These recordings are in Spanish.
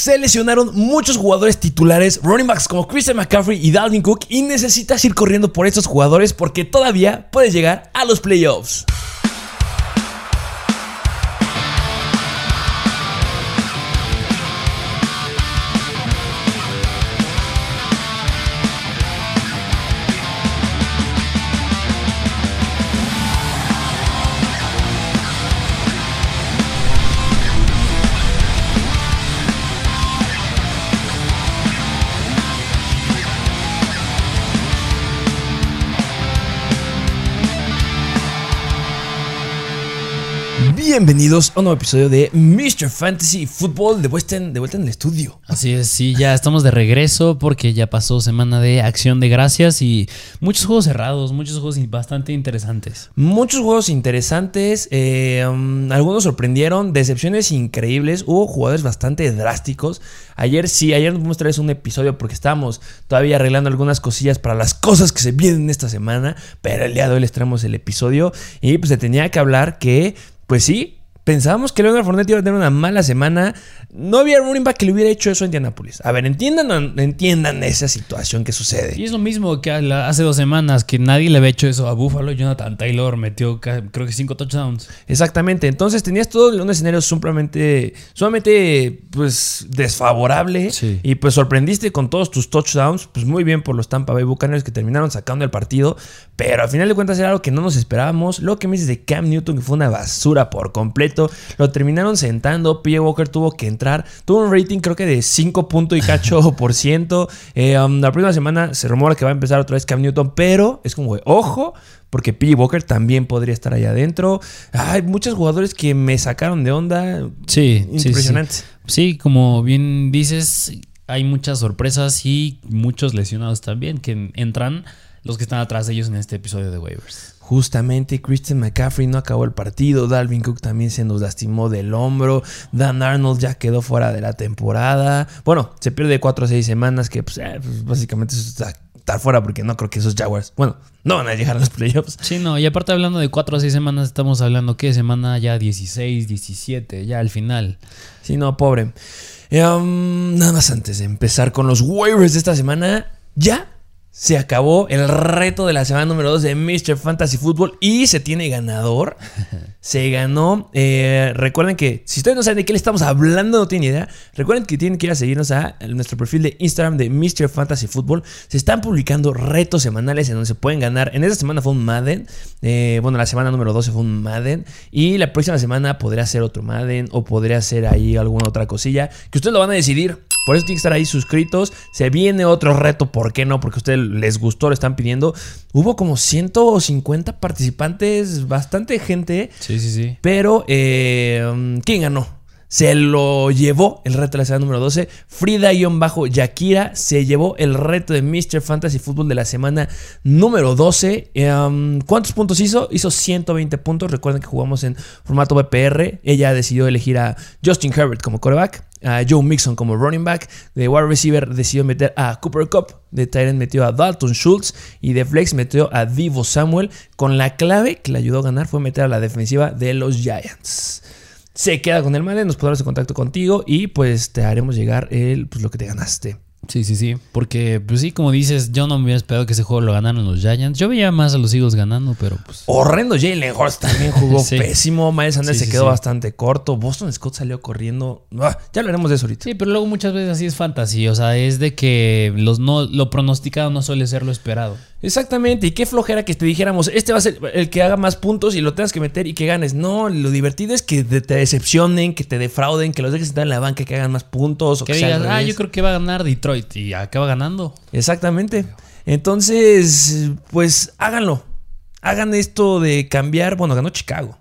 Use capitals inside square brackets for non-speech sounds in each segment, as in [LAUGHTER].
Se lesionaron muchos jugadores titulares, running backs como Christian McCaffrey y Dalvin Cook, y necesitas ir corriendo por estos jugadores porque todavía puedes llegar a los playoffs. Bienvenidos a un nuevo episodio de Mr. Fantasy Football de vuelta, en, de vuelta en el estudio. Así es, sí, ya estamos de regreso porque ya pasó semana de acción de gracias y muchos juegos cerrados, muchos juegos bastante interesantes. Muchos juegos interesantes, eh, um, algunos sorprendieron, decepciones increíbles, hubo jugadores bastante drásticos. Ayer sí, ayer nos traer un episodio porque estábamos todavía arreglando algunas cosillas para las cosas que se vienen esta semana, pero el día de hoy les traemos el episodio y pues se tenía que hablar que pues sí, pensábamos que Leonard Fournette iba a tener una mala semana. No había running back que le hubiera hecho eso a Indianapolis. A ver, entiendan, entiendan esa situación que sucede. Y es lo mismo que hace dos semanas, que nadie le había hecho eso a Buffalo. Jonathan Taylor metió creo que cinco touchdowns. Exactamente. Entonces tenías todo un escenario sumamente, sumamente pues, desfavorable. Y pues sorprendiste con todos tus touchdowns. Pues muy bien por los Tampa Bay Buccaneers que terminaron sacando el partido. Pero al final de cuentas era algo que no nos esperábamos. Lo que me dices de Cam Newton, que fue una basura por completo. Lo terminaron sentando. P. Walker tuvo que entrar. Tuvo un rating creo que de 5 puntos y cacho [LAUGHS] por ciento. Eh, um, la próxima semana se rumora que va a empezar otra vez Cam Newton, pero es como, ojo, porque P. Walker también podría estar ahí adentro. Hay muchos jugadores que me sacaron de onda. Sí, impresionante. Sí, sí. como bien dices, hay muchas sorpresas y muchos lesionados también que entran los que están atrás de ellos en este episodio de waivers. Justamente Christian McCaffrey no acabó el partido, Dalvin Cook también se nos lastimó del hombro, Dan Arnold ya quedó fuera de la temporada. Bueno, se pierde 4 o 6 semanas que pues, eh, pues básicamente eso está estar fuera porque no creo que esos Jaguars, bueno, no van a llegar a los playoffs. Sí, no, y aparte hablando de 4 o 6 semanas, estamos hablando que semana ya 16, 17, ya al final. Sí, no, pobre. Um, nada más antes de empezar con los waivers de esta semana, ya se acabó el reto de la semana número 2 de Mr. Fantasy Football y se tiene ganador. [LAUGHS] Se ganó. Eh, recuerden que si ustedes no saben de qué le estamos hablando, no tienen idea. Recuerden que tienen que ir a seguirnos a nuestro perfil de Instagram de Mr. Fantasy Football. Se están publicando retos semanales en donde se pueden ganar. En esta semana fue un Madden. Eh, bueno, la semana número 12 fue un Madden. Y la próxima semana podría ser otro Madden o podría ser ahí alguna otra cosilla que ustedes lo van a decidir. Por eso tienen que estar ahí suscritos. Se viene otro reto, ¿por qué no? Porque a ustedes les gustó, lo están pidiendo. Hubo como 150 participantes, bastante gente. Sí, sí, sí. Pero, eh, ¿quién ganó? Se lo llevó el reto de la semana número 12. Frida-Yakira se llevó el reto de Mr. Fantasy Football de la semana número 12. Em, ¿Cuántos puntos hizo? Hizo 120 puntos. Recuerden que jugamos en formato BPR. Ella decidió elegir a Justin Herbert como quarterback. A Joe Mixon como running back. De wide receiver decidió meter a Cooper Cup. De Tyrant metió a Dalton Schultz. Y de flex metió a Divo Samuel. Con la clave que le ayudó a ganar fue meter a la defensiva de los Giants se queda con el Madden, nos podrás en contacto contigo y pues te haremos llegar el, pues, lo que te ganaste. Sí, sí, sí. Porque, pues sí, como dices, yo no me hubiera esperado que ese juego lo ganaran los Giants. Yo veía más a los Eagles ganando, pero pues. Horrendo. Jalen Hurts también jugó [LAUGHS] pésimo. Miles Sanders se quedó bastante corto. Boston Scott salió corriendo. Ah, ya hablaremos de eso ahorita. Sí, pero luego muchas veces así es fantasy. O sea, es de que los no, lo pronosticado no suele ser lo esperado. Exactamente, y qué flojera que te dijéramos, este va a ser el que haga más puntos y lo tengas que meter y que ganes. No, lo divertido es que te decepcionen, que te defrauden, que los dejes estar en la banca, que hagan más puntos. O que, digas, ah, yo creo que va a ganar Detroit y acaba ganando. Exactamente. Entonces, pues háganlo. Hagan esto de cambiar. Bueno, ganó Chicago.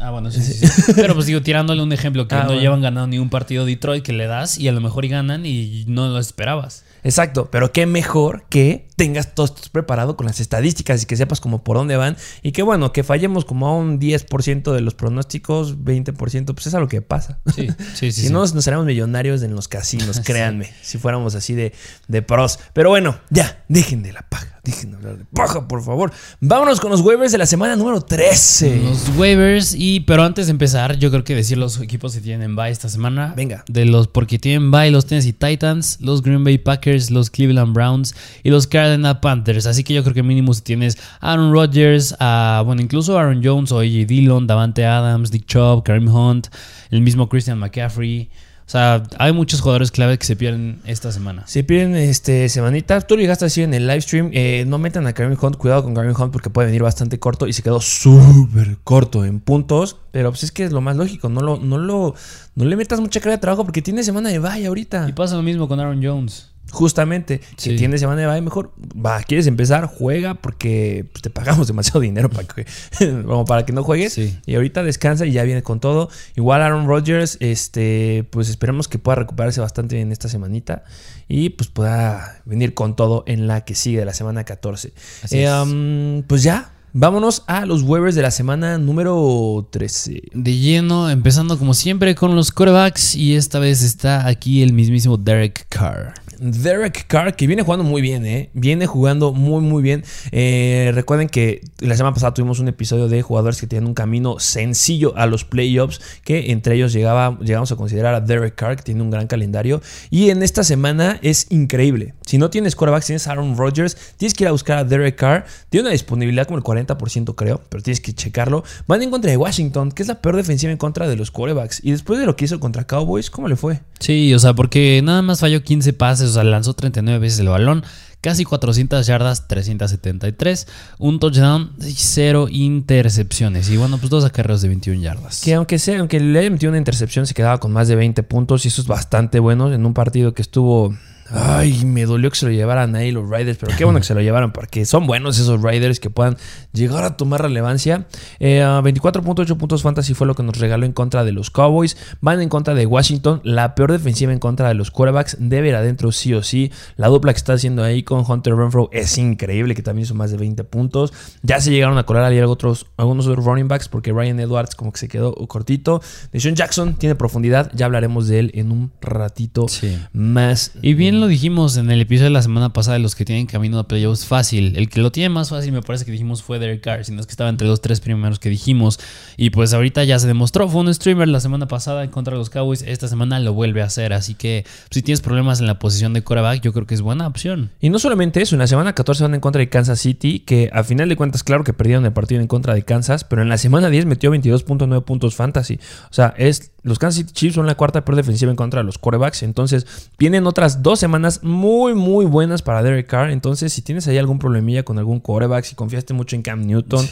Ah, bueno, sí, sí, sí. [LAUGHS] Pero pues digo, tirándole un ejemplo, que ah, no llevan ganado ni un partido Detroit que le das y a lo mejor y ganan y no lo esperabas. Exacto, pero qué mejor que tengas todo esto preparado con las estadísticas y que sepas como por dónde van y que bueno, que fallemos como a un 10% de los pronósticos, 20%, pues es a lo que pasa. Sí, sí, [LAUGHS] sí. si no, nos seremos millonarios en los casinos, [LAUGHS] créanme, si fuéramos así de, de pros. Pero bueno, ya, dejen de la paja. Dejen de hablar de paja, por favor. Vámonos con los waivers de la semana número 13. Los waivers, y pero antes de empezar, yo creo que decir los equipos que tienen bye esta semana. Venga. De los porque tienen bye los Tennessee Titans, los Green Bay Packers, los Cleveland Browns y los Carolina Panthers. Así que yo creo que mínimo si tienes Aaron Rodgers, a, bueno, incluso Aaron Jones o AJ Dillon, Davante Adams, Dick Chubb, Kareem Hunt, el mismo Christian McCaffrey. O sea, hay muchos jugadores clave que se pierden esta semana. Se pierden este, semanita. Tú lo llegaste a decir en el live stream. eh, no metan a Kareem Hunt. Cuidado con Kareem Hunt porque puede venir bastante corto. Y se quedó súper corto en puntos. Pero pues es que es lo más lógico. No, lo, no, lo, no le metas mucha carga de trabajo porque tiene semana de bye ahorita. Y pasa lo mismo con Aaron Jones. Justamente, si Sí. tiene semana de bye, mejor va, quieres empezar, juega porque pues, te pagamos [LAUGHS] demasiado dinero para que, [LAUGHS] como para que no juegues. Sí. Y ahorita descansa y ya viene con todo. Igual Aaron Rodgers, este, pues esperemos que pueda recuperarse bastante bien esta semanita y pues pueda venir con todo en la que sigue, la semana 14. Así Eh, es. um, pues ya, vámonos a los waivers de la semana número 13. De lleno, empezando como siempre con los quarterbacks. Y esta vez está aquí el mismísimo Derek Carr. Derek Carr, que viene jugando muy bien, ¿eh? Viene jugando muy, muy bien. Eh, recuerden que la semana pasada tuvimos un episodio de jugadores que tienen un camino sencillo a los playoffs, que entre ellos llegaba, llegamos a considerar a Derek Carr, que tiene un gran calendario. Y en esta semana es increíble. Si no tienes quarterbacks, tienes Aaron Rodgers, tienes que ir a buscar a Derek Carr. Tiene una disponibilidad como el 40%, creo, pero tienes que checarlo. Van en contra de Washington, que es la peor defensiva en contra de los quarterbacks. Y después de lo que hizo contra Cowboys, ¿cómo le fue? Sí, o sea, porque nada más falló 15 pases, o sea, lanzó 39 veces el balón, casi 400 yardas, 373, un touchdown y cero intercepciones. Y bueno, pues dos acarreos de 21 yardas. Que aunque sea, aunque le haya metido una intercepción, se quedaba con más de 20 puntos. Y eso es bastante bueno en un partido que estuvo. Ay, me dolió que se lo llevaran ahí los Riders, pero qué bueno que se lo llevaran, porque son buenos esos Riders que puedan llegar a tomar relevancia. Eh, ah, 24.8 puntos fantasy fue lo que nos regaló en contra de los Cowboys. Van en contra de Washington, la peor defensiva en contra de los quarterbacks. Debe ir adentro sí o sí. La dupla que está haciendo ahí con Hunter Renfro es increíble, que también hizo más de 20 puntos. Ya se llegaron a colar ahí otros, algunos otros running backs, porque Ryan Edwards como que se quedó cortito. Deshaun Jackson tiene profundidad, ya hablaremos de él en un ratito Sí. más. Y bien lo dijimos en el episodio de la semana pasada de los que tienen camino a playoffs fácil. El que lo tiene más fácil me parece que dijimos fue Derek Carr, sino que estaba entre los tres primeros que dijimos. Y pues ahorita ya se demostró, fue un streamer la semana pasada en contra de los Cowboys, esta semana lo vuelve a hacer. Así que si tienes problemas en la posición de quarterback, yo creo que es buena opción. Y no solamente eso, en la semana 14 van en contra de Kansas City, que a final de cuentas, claro que perdieron el partido en contra de Kansas, pero en la semana 10 metió 22.9 puntos fantasy. O sea, es, los Kansas City Chiefs son la cuarta peor defensiva en contra de los quarterbacks. Entonces, vienen otras dos semanas muy, muy buenas para Derek Carr. Entonces, si tienes ahí algún problemilla con algún quarterback, si confiaste mucho en Cam Newton,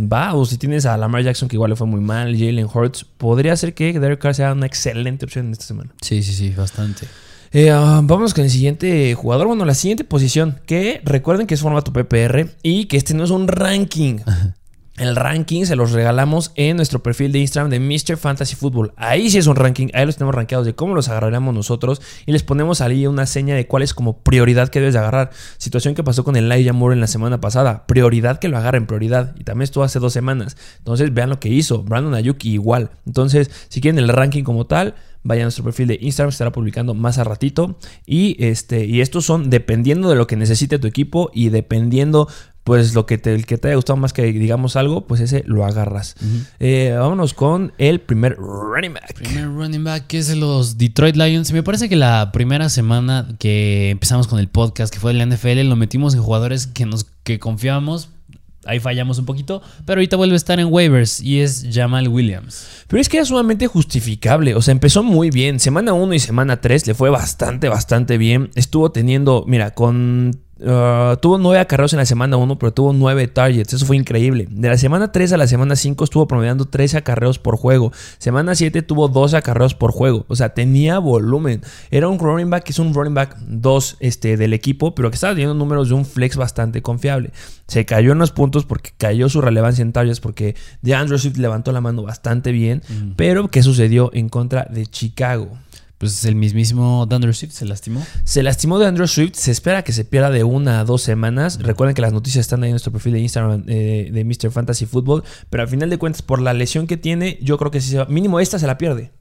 va. O si tienes a Lamar Jackson, que igual le fue muy mal, Jalen Hurts, podría ser que Derek Carr sea una excelente opción en esta semana. Sí, sí, sí, bastante. Eh, ah, vamos con el siguiente jugador. Bueno, la siguiente posición. Que recuerden que es formato PPR y que este no es un ranking. [LAUGHS] El ranking se los regalamos en nuestro perfil de Instagram de Mr. Fantasy Football. Ahí sí es un ranking, ahí los tenemos rankeados de cómo los agarraríamos nosotros y les ponemos ahí una seña de cuál es como prioridad que debes de agarrar. Situación que pasó con el Elijah Moore en la semana pasada. Prioridad que lo agarren, prioridad. Y también estuvo hace dos semanas. Entonces vean lo que hizo. Brandon Ayuki igual. Entonces, si quieren el ranking como tal, vayan a nuestro perfil de Instagram, estará publicando más a ratito. Y, este, y estos son dependiendo de lo que necesite tu equipo y dependiendo pues lo que te, el que te haya gustado más que digamos algo, pues ese lo agarras. Eh, vámonos con el primer running back. Primer running back que es de los Detroit Lions. Me parece que la primera semana que empezamos con el podcast, que fue de la NFL, lo metimos en jugadores que nos que confiábamos. Ahí fallamos un poquito, pero ahorita vuelve a estar en waivers y es Jamal Williams. Pero es que era sumamente justificable. O sea, empezó muy bien. Semana 1 y semana 3 le fue bastante, bastante bien. Estuvo teniendo, mira, con Uh, tuvo nueve acarreos en la semana 1, pero tuvo nueve targets. Eso fue increíble. De la semana 3 a la semana 5 estuvo promediando 13 acarreos por juego. Semana 7 tuvo 12 acarreos por juego. O sea, tenía volumen. Era un running back que es un running back 2 este, del equipo, pero que estaba teniendo números de un flex bastante confiable. Se cayó en los puntos porque cayó su relevancia en targets porque DeAndre Swift levantó la mano bastante bien. Mm. Pero, ¿qué sucedió en contra de Chicago? Pues el mismísimo Dandre Swift se lastimó. Se lastimó de Andrew Swift. Se espera que se pierda de una a dos semanas. Recuerden que las noticias están ahí en nuestro perfil de Instagram eh, de Mr. Fantasy Football. Pero al final de cuentas, por la lesión que tiene, yo creo que sí se va, mínimo esta se la pierde.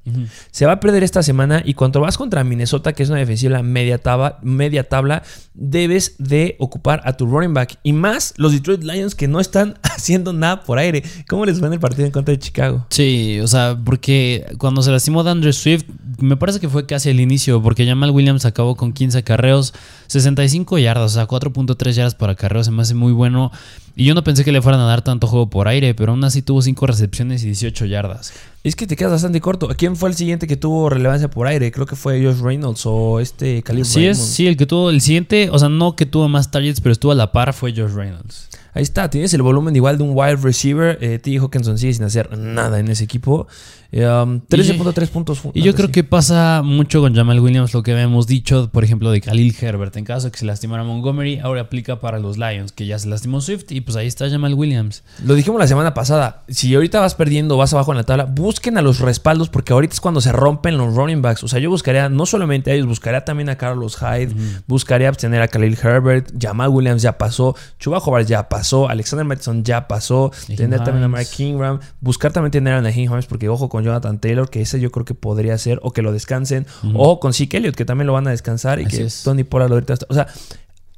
Se va a perder esta semana. Y cuando vas contra Minnesota, que es una defensiva media tabla, media tabla, debes de ocupar a tu running back. Y más los Detroit Lions que no están [LAUGHS] haciendo nada por aire. ¿Cómo les va en el partido en contra de Chicago? Sí, o sea, porque cuando se lastimó Dandre Swift, me parece que fue casi el inicio, porque Jamal Williams acabó con 15 carreos, 65 yardas, o sea, 4.3 yardas para carreo, se me hace muy bueno. Y yo no pensé que le fueran a dar tanto juego por aire, pero aún así tuvo 5 recepciones y 18 yardas. Es que te quedas bastante corto. ¿Quién fue el siguiente que tuvo relevancia por aire? Creo que fue Josh Reynolds o este Khalil Sí, es, sí, el que tuvo, el siguiente, o sea, no que tuvo más targets, pero estuvo a la par fue Josh Reynolds. Ahí está, tienes el volumen igual de un wide receiver. Eh, T. Hawkinson sigue sin hacer nada en ese equipo. Eh, um, 13.3 puntos. Y yo creo que pasa mucho con Jamal Williams lo que habíamos dicho, por ejemplo, de Khalil Herbert. En caso de que se lastimara Montgomery, ahora aplica para los Lions, que ya se lastimó Swift y pues ahí está Jamal Williams. Lo dijimos la semana pasada. Si ahorita vas perdiendo, vas abajo en la tabla, busquen a los respaldos porque ahorita es cuando se rompen los running backs. O sea, yo buscaría no solamente a ellos, buscaría también a Carlos Hyde, buscaría tener a Khalil Herbert, Jamal Williams ya pasó, Chuba Hobart ya pasó, Alexander Mattison ya pasó, tener también a. Mark Kingram, buscar también tener a Naheem Hines porque ojo con Jonathan Taylor, que ese yo creo que podría ser, o que lo descansen, o con Zeke Elliott, que también lo van a descansar y Así que es. Tony Pollard ahorita está. O sea,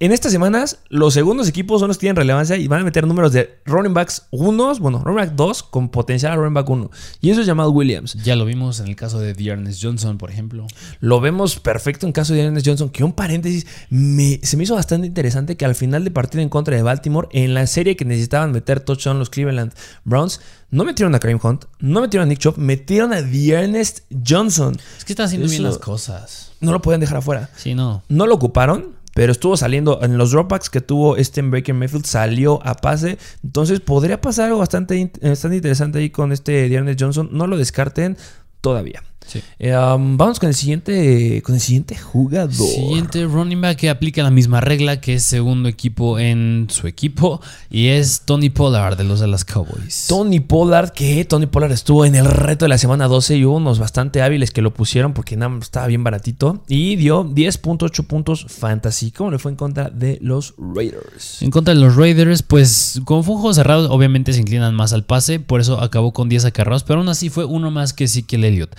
en estas semanas, los segundos equipos son los que tienen relevancia y van a meter números de running backs unos, bueno, running back 2 con potencial a running back 1. Y eso es llamado Williams. Ya lo vimos en el caso de Dearness Johnson, por ejemplo. Lo vemos perfecto en caso de Ernest Johnson, que un paréntesis, me- se me hizo bastante interesante que al final de partido en contra de Baltimore, en la serie que necesitaban meter touchdown los Cleveland Browns, no metieron a Kareem Hunt, no metieron a Nick Chubb, metieron a Ernest Johnson. Es que está haciendo bien las cosas. No lo pueden dejar afuera. Sí, no. No lo ocuparon, pero estuvo saliendo en los dropbacks que tuvo este Baker Mayfield, salió a pase. Entonces podría pasar algo bastante, bastante interesante ahí con este Dearness Johnson. No lo descarten todavía. Sí. Eh, um, vamos con el siguiente, con el siguiente jugador. Siguiente running back que aplica la misma regla que es segundo equipo en su equipo y es Tony Pollard de los Dallas Cowboys. Tony Pollard, que Tony Pollard estuvo en el reto de la semana 12 y hubo unos bastante hábiles que lo pusieron porque nada estaba bien baratito y dio 10.8 puntos fantasy. ¿Cómo le fue en contra de los Raiders? En contra de los Raiders, pues como fue un juego cerrado, obviamente se inclinan más al pase, por eso acabó con 10 acarreados, pero aún así fue uno más que Ezekiel Elliott.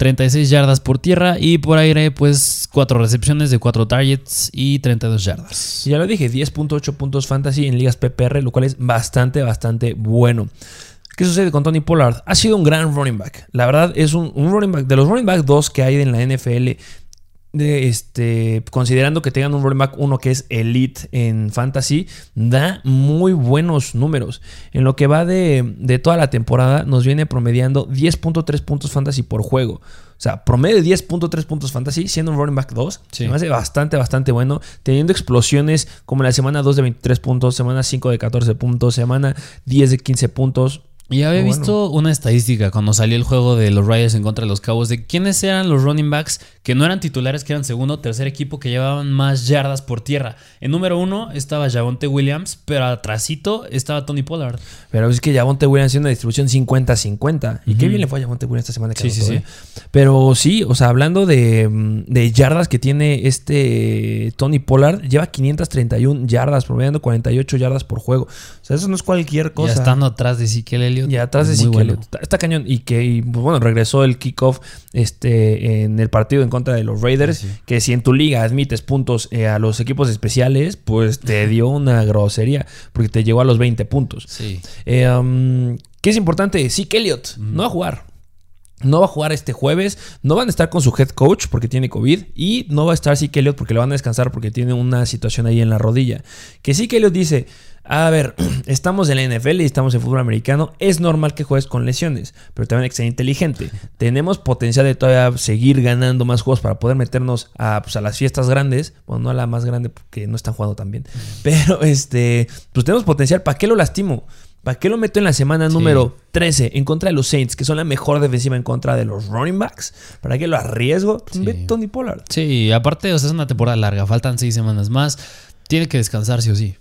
36 yardas por tierra y por aire, pues 4 recepciones de 4 targets y 32 yardas. Ya lo dije, 10.8 puntos fantasy en ligas PPR, lo cual es bastante, bastante bueno. ¿Qué sucede con Tony Pollard? Ha sido un gran running back. La verdad es un, un running back de los running back 2 que hay en la NFL. De este, considerando que tengan un running back 1 que es elite en fantasy, da muy buenos números. En lo que va de, de toda la temporada, nos viene promediando 10.3 puntos fantasy por juego. O sea, promedio de 10.3 puntos fantasy, siendo un running back 2. Sí. Se me hace bastante, bastante bueno. Teniendo explosiones como la semana 2 de 23 puntos, semana 5 de 14 puntos, semana 10 de 15 puntos. Y había Bueno. visto una estadística cuando salió el juego de los Raiders en contra de los Cowboys de quiénes eran los running backs que no eran titulares, que eran segundo o tercer equipo que llevaban más yardas por tierra. En número uno estaba Javonte Williams, pero atrásito estaba Tony Pollard. Pero es que Javonte Williams tiene una distribución 50-50. Y qué bien le fue a Javonte Williams esta semana. que Sí, sí, sí. ¿eh? Pero sí, o sea, hablando de, mm, de yardas que tiene este Tony Pollard, lleva 531 yardas, promediando 48 yardas por juego. O sea, eso no es cualquier cosa. Ya estando atrás de Ezekiel Elliott. Y atrás de Ezekiel. bueno. Está, está cañón. Y que, y, pues, bueno, regresó el kickoff este, en el partido en contra de los Raiders. Sí, sí. Que si en tu liga admites puntos eh, a los equipos especiales, pues te dio una grosería. Porque te llegó a los 20 puntos. Sí. Eh, um, ¿Qué es importante? Sí, Elliott no va a jugar. No va a jugar este jueves. No van a estar con su head coach porque tiene COVID. Y no va a estar Zeke Elliott porque le van a descansar porque tiene una situación ahí en la rodilla. Que Zeke Elliott dice: A ver, [CLEARS THROAT] estamos en la NFL y estamos en fútbol americano. Es normal que juegues con lesiones, pero también hay que ser inteligente. Tenemos potencial de todavía seguir ganando más juegos para poder meternos a, pues, a las fiestas grandes. Bueno, no a la más grande porque no están jugando tan bien. Pero este, pues tenemos potencial. ¿Para qué lo lastimo? ¿Para qué lo meto en la semana Sí. número 13 en contra de los Saints, que son la mejor defensiva en contra de los running backs? ¿Para qué lo arriesgo? Pues Sí. Ve Tony Pollard. Sí, aparte, o sea, es una temporada larga, faltan seis semanas más. Tiene que descansar sí o sí.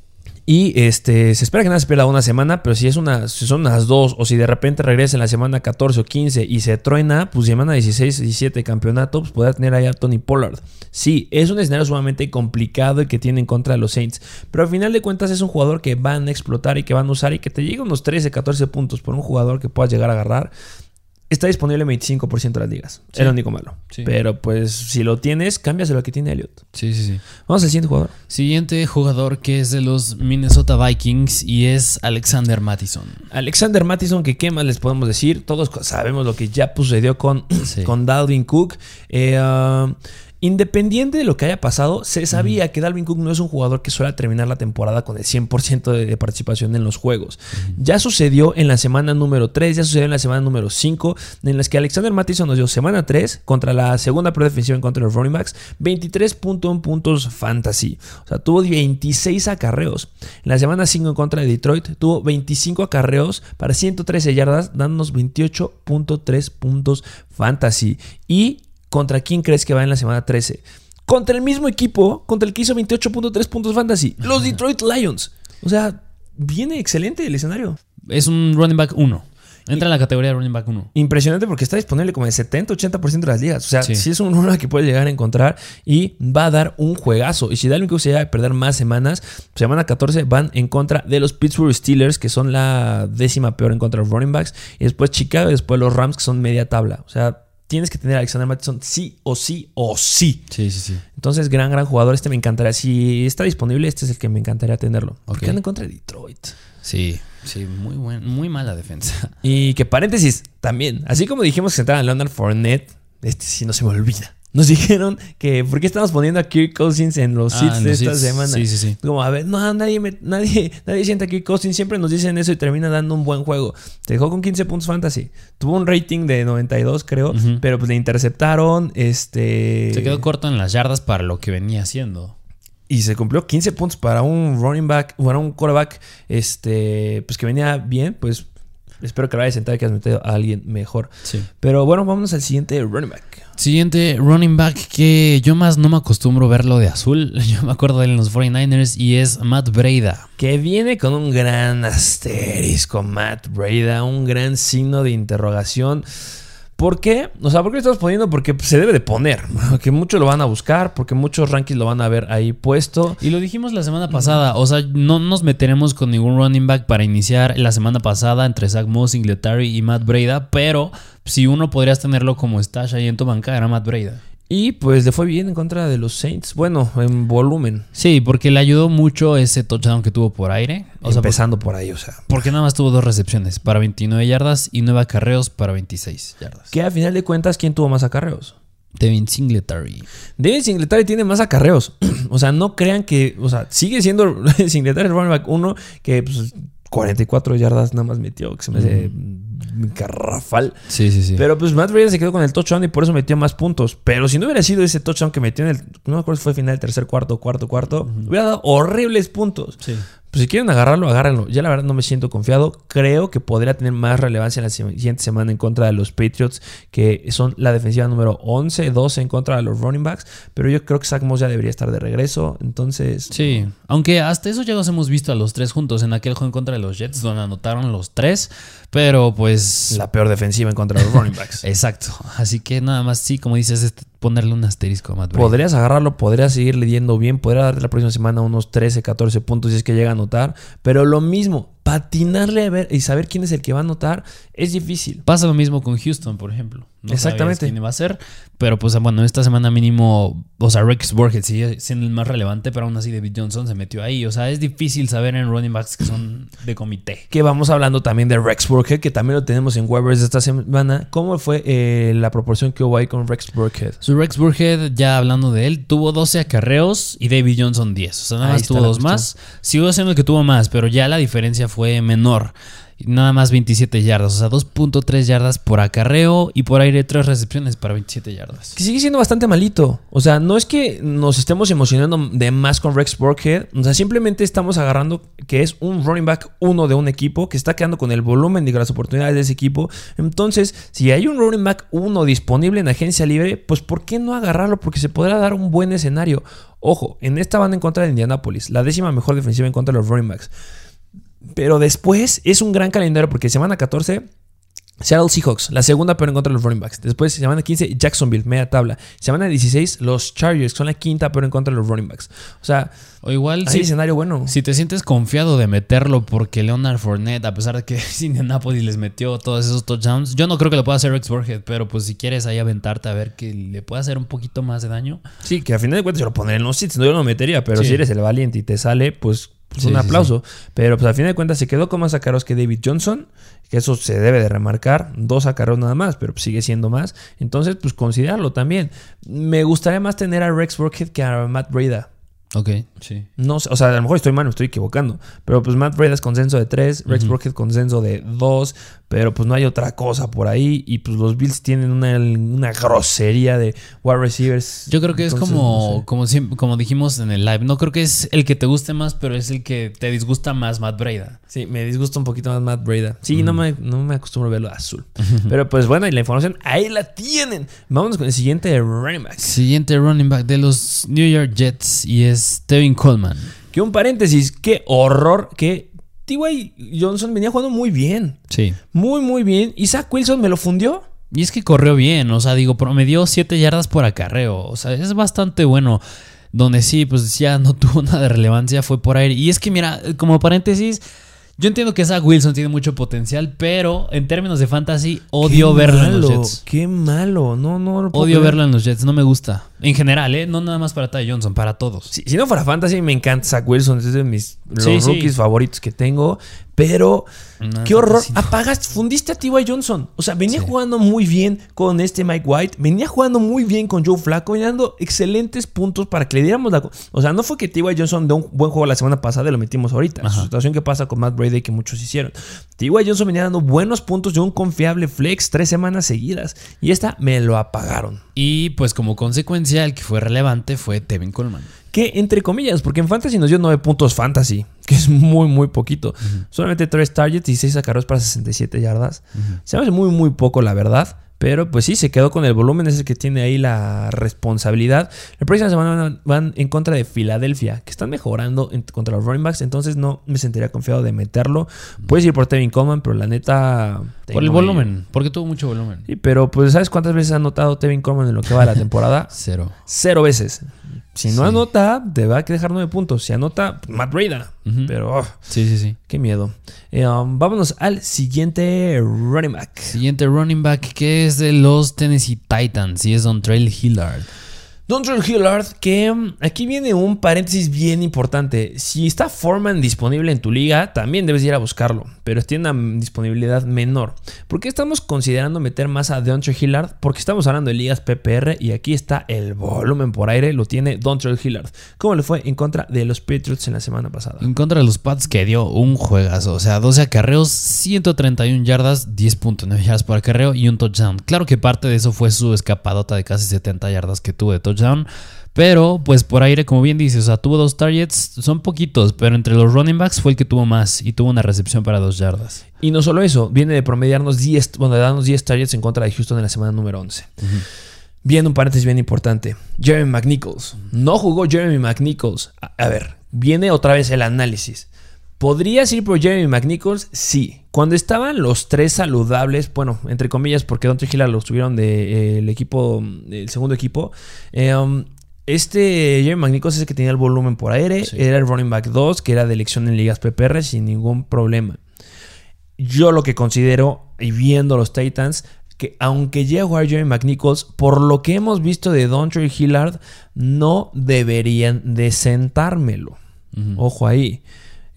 Y este, se espera que nada se pierda una semana, pero si, es una, si son unas dos, o si de repente regresa en la semana 14 o 15 y se truena, pues semana 16, 17 campeonato, pues podrá tener ahí a Tony Pollard. Sí, es un escenario sumamente complicado y que tiene en contra de los Saints, pero al final de cuentas es un jugador que van a explotar y que van a usar y que te llega unos 13, 14 puntos por un jugador que puedas llegar a agarrar. Está disponible en 25% de las ligas. Sí. Es lo único malo. Sí. Pero pues si lo tienes, cámbiaselo al que tiene Elliot. Sí, sí, sí. Vamos al siguiente jugador. Siguiente jugador que es de los Minnesota Vikings y es Alexander Mattison. Alexander Mattison, que qué más les podemos decir. Todos sabemos lo que ya sucedió con, Sí. con Dalvin Cook. Eh, ah, Independiente de lo que haya pasado, se sabía que Dalvin Cook no es un jugador que suele terminar la temporada con el 100% de, de participación en los juegos. Ya sucedió en la semana número 3, ya sucedió en la semana número 5, en las que Alexander Mattison nos dio semana 3 contra la segunda peor defensiva en contra de los running backs, 23.1 puntos fantasy. O sea, tuvo 26 acarreos. En la semana 5 en contra de Detroit, tuvo 25 acarreos para 113 yardas, dándonos 28.3 puntos fantasy. Y ¿Contra quién crees que va en la semana 13? Contra el mismo equipo, contra el que hizo 28.3 puntos fantasy. Los Detroit Lions. O sea, viene excelente el escenario. Es un running back 1. Entra en la categoría de running back 1. Impresionante porque está disponible como el 70-80% de las ligas. O sea, Sí. sí. es un runner que puedes llegar a encontrar y va a dar un juegazo. Y si Dalvin Cook se llega a perder más semanas, semana 14 van en contra de los Pittsburgh Steelers, que son la décima peor en contra de los running backs. Y después Chicago y después los Rams, que son media tabla. O sea, tienes que tener a Alexander Mattison sí o sí o sí. Sí, sí, sí. Entonces, gran, gran jugador. Este me encantaría. Si está disponible, este es el que me encantaría tenerlo. Porque anda en contra de Detroit. Sí, sí, muy buen, muy mala defensa. Y que paréntesis, también. Así como dijimos que se entraba en Leonard Fournette, este sí no se me olvida. Nos dijeron que ¿por qué estamos poniendo a Kirk Cousins en los Ah, de esta semana? Sí, sí, sí. Como, a ver, no, nadie, me- nadie, [LAUGHS] nadie sienta a Kirk Cousins. Siempre nos dicen eso y termina dando un buen juego. Te dejó con 15 puntos fantasy. Tuvo un rating de 92, creo. Ujú. Pero pues le interceptaron. Este. Se quedó corto en las yardas para lo que venía haciendo. Y se cumplió 15 puntos para un running back, para un quarterback, este, pues que venía bien, pues espero que lo hayas sentado y que hayas metido a alguien mejor. Sí. Pero bueno, vámonos al siguiente running back. Siguiente running back que yo más no me acostumbro verlo de azul. [LAUGHS] Yo me acuerdo de él en los 49ers y es Matt Breida. Que viene con un gran asterisco, Matt Breda, un gran signo de interrogación. ¿Por qué? O sea, ¿por qué lo estamos poniendo? Porque se debe de poner. [LAUGHS] Que muchos lo van a buscar, porque muchos rankings lo van a ver ahí puesto. Y lo dijimos la semana pasada. O sea, no nos meteremos con ningún running back para iniciar la semana pasada entre Zach Moss, Singletary y Matt Breida. Pero si uno podrías tenerlo como stash ahí en tu banca, era Matt Breida. Y pues le fue bien en contra de los Saints. Bueno, en volumen. Sí, porque le ayudó mucho ese touchdown que tuvo por aire. O sea, empezando por ahí, o sea. porque nada más tuvo dos recepciones para 29 yardas y 9 acarreos para 26 yardas. Que a final de cuentas, ¿quién tuvo más acarreos? Devin Singletary. David Singletary tiene más acarreos. [CLEARS THROAT] o sea, no crean que. O sea, sigue siendo [LAUGHS] Singletary el running back 1 que pues, 44 yardas nada más metió, que se me hace garrafal. Sí, sí, sí. Pero pues Matt Breda se quedó con el touchdown y por eso metió más puntos. Pero si no hubiera sido ese touchdown que metió en el. No me acuerdo si fue final tercer cuarto, cuarto, cuarto. Hubiera dado horribles puntos. sí. Pues si quieren agarrarlo, agárrenlo. Ya la verdad no me siento confiado. Creo que podría tener más relevancia en la siguiente semana en contra de los Patriots, que son la defensiva número 11, 12 en contra de los running backs. Pero yo creo que Zach Moss ya debería estar de regreso. Entonces, Sí, aunque hasta eso ya los hemos visto a los tres juntos en aquel juego en contra de los Jets, donde anotaron los tres, pero pues... la peor defensiva en contra de los running backs. [LAUGHS] Exacto, así que nada más sí, como dices, es ponerle un asterisco a Matt Breda. Podrías agarrarlo, podrías seguir leyendo bien, podría darte la próxima semana unos 13, 14 puntos si es que llega a anotar. Pero lo mismo, patinarle a ver y saber quién es el que va a anotar es difícil. Pasa lo mismo con Houston, por ejemplo. No Exactamente. quién iba a ser, pero pues bueno, esta semana mínimo, o sea, Rex Burkhead sigue siendo el más relevante, pero aún así David Johnson se metió ahí. O sea, es difícil saber en running backs que son de comité. Que vamos hablando también de Rex Burkhead, que también lo tenemos en waivers esta semana. ¿Cómo fue eh, la proporción que hubo ahí con Rex Burkhead? Su Rex Burkhead, ya hablando de él, tuvo 12 acarreos y David Johnson 10. O sea, nada más tuvo dos más. Siguió siendo el que tuvo más, pero ya la diferencia fue menor. nada más 27 yardas, o sea, 2.3 yardas por acarreo y por aire 3 recepciones para 27 yardas. Que sigue siendo bastante malito. O sea, no es que nos estemos emocionando de más con Rex Burkhead. O sea, simplemente estamos agarrando que es un running back uno de un equipo que está quedando con el volumen de las oportunidades de ese equipo. Entonces, si hay un running back uno disponible en agencia libre, pues ¿por qué no agarrarlo? Porque se podrá dar un buen escenario. Ojo, en esta van en contra de Indianapolis, la décima mejor defensiva en contra de los running backs. Pero después es un gran calendario porque semana 14 Seattle Seahawks, la segunda peor en contra de los running backs. Después, semana 15, Jacksonville, media tabla. Semana 16, los Chargers, son la quinta peor en contra de los running backs. O sea, o igual hay escenario bueno. Si te sientes confiado de meterlo porque Leonard Fournette, a pesar de que [LAUGHS] Indianapolis les metió todos esos touchdowns, yo no creo que lo pueda hacer Rex Burhead, pero pues si quieres ahí aventarte a ver que le puede hacer un poquito más de daño. Sí, que a final de cuentas yo lo pondré en los sits, no yo lo metería, pero si eres el valiente y te sale, pues pues un aplauso. Pero pues a fin de cuentas se quedó con más sacaros que David Johnson, que eso se debe de remarcar. Dos sacaros nada más, pero pues, sigue siendo más. Entonces, pues considerarlo también. Me gustaría más tener a Rex Burkhead que a Matt Breda. Ok, sí. No, o sea, a lo mejor estoy mal, me estoy equivocando. Pero pues Matt Breda es consenso de 3, Rex Burkhead consenso de 2, pero pues no hay otra cosa por ahí. Y pues los Bills tienen una, grosería de wide receivers. Yo creo que es como, como, como dijimos en el live. No creo que es el que te guste más, pero es el que te disgusta más Matt Breda. Sí, me disgusta un poquito más Matt Breda. Sí, no, me, no me acostumbro a verlo azul. pero pues bueno, y la información ahí la tienen. Vámonos con el siguiente running back. Siguiente running back de los New York Jets y es Tevin Coleman. Que un paréntesis, qué horror que T.Y. Johnson venía jugando muy bien. Sí. Muy, muy bien. Y Zach Wilson me lo fundió. Y es que corrió bien, o sea, digo, promedió 7 yardas por acarreo. O sea, es bastante bueno. Donde sí, pues ya no [LAUGHS] tuvo nada de relevancia, fue por aire. Y es que, mira, como paréntesis, yo entiendo que Zach Wilson tiene mucho potencial, pero en términos de fantasy, odio verlo en los Jets. Qué malo, no, no. odio verlo en los Jets, no me gusta. En general, ¿eh? No nada más para Ty Johnson, para todos. Si, no fuera fantasy, me encanta Zach Wilson, es de mis rookies favoritos que tengo. Pero, qué horror. Apagas, fundiste a T.Y. Johnson. O sea, venía jugando muy bien con este Mike White. Venía jugando muy bien con Joe Flacco. Venía dando excelentes puntos para que le diéramos la. O sea, no fue que T.Y. Johnson de un buen juego la semana pasada y lo metimos ahorita. La situación que pasa con Matt Brady que muchos hicieron. T.Y. Johnson venía dando buenos puntos de un confiable flex tres semanas seguidas. Y esta me lo apagaron. Y pues, como consecuencia, el que fue relevante fue Tevin Coleman que entre comillas, porque en Fantasy nos dio 9 puntos Fantasy, [LAUGHS] que es muy, muy poquito. Solamente 3 targets y 6 sacaros para 67 yardas. Se me hace muy, muy poco, la verdad. Pero pues sí, se quedó con el volumen, es el que tiene ahí la responsabilidad. La próxima semana van, en contra de Filadelfia, que están mejorando contra los running backs, entonces no me sentiría confiado de meterlo. Puedes ir por Tevin Coleman, pero la neta... Por el volumen, porque tuvo mucho volumen. Sí, pero pues ¿sabes cuántas veces ha notado Tevin Coleman en lo que va de la temporada? [LAUGHS] Cero. Cero veces. Si no anota, te va a dejar nueve puntos. Si anota, Matt Breda. Pero, oh, sí, sí, sí. Qué miedo. Eh, um, vámonos al siguiente running back. Siguiente running back que es de los Tennessee Titans y es Don Trail Hillard. Dontrell Hillard, que mm, aquí viene un paréntesis bien importante. Si está Foreman disponible en tu liga, también debes ir a buscarlo, pero tiene una disponibilidad menor. ¿Por qué estamos considerando meter más a Dontrell Hillard? Porque estamos hablando de ligas PPR y aquí está el volumen por aire, lo tiene Dontrell Hillard. ¿Cómo le fue en contra de los Patriots en la semana pasada? En contra de los Pats que dio un juegazo, o sea, 12 acarreos, 131 yardas, 10.9 yardas por acarreo y un touchdown. Claro que parte de eso fue su escapadota de casi 70 yardas que tuvo de touchdown pero, pues por aire, como bien dices, o sea, tuvo dos targets, son poquitos, pero entre los running backs fue el que tuvo más y tuvo una recepción para dos yardas. Y no solo eso, viene de promediarnos 10, bueno, de darnos 10 targets en contra de Houston en la semana número 11. Viene un paréntesis bien importante. Jeremy McNichols. No jugó Jeremy McNichols. A, ver, viene otra vez el análisis. ¿Podrías ir por Jeremy McNichols? Sí. Cuando estaban los tres saludables, bueno, entre comillas, porque Don Trujillo los tuvieron del de, equipo, del segundo equipo. Eh, um, este Jeremy McNichols es el que tenía el volumen por aire. Era el running back 2, que era de elección en ligas PPR sin ningún problema. Yo lo que considero, y viendo los Titans, que aunque llegue a jugar Jeremy McNichols, por lo que hemos visto de Don Hillard, no deberían de sentármelo. Ojo ahí.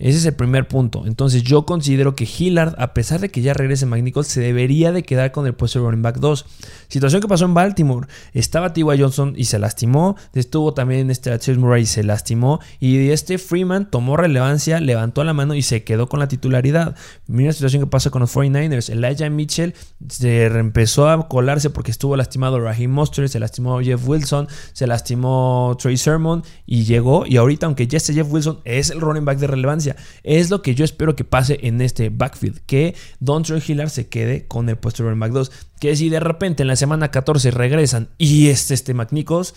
Ese es el primer punto. Entonces yo considero que Hillard, a pesar de que ya regrese McNichols, se debería de quedar con el puesto de running back 2. Situación que pasó en Baltimore. Estaba T.Y. Johnson y se lastimó. Estuvo también este Chase Murray y se lastimó. Y este Freeman tomó relevancia, levantó la mano y se quedó con la titularidad. Mira la situación que pasa con los 49ers. Elijah Mitchell se empezó a colarse porque estuvo lastimado Raheem Mostert, se lastimó Jeff Wilson, se lastimó Trey Sermon y llegó. Y ahorita, aunque ya esté Jeff Wilson, es el running back de relevancia. Es lo que yo espero que pase en este backfield. Que Don Troy Hillard se quede con el puesto de running back 2. Que si de repente en la semana 14 regresan y este, este McNichols,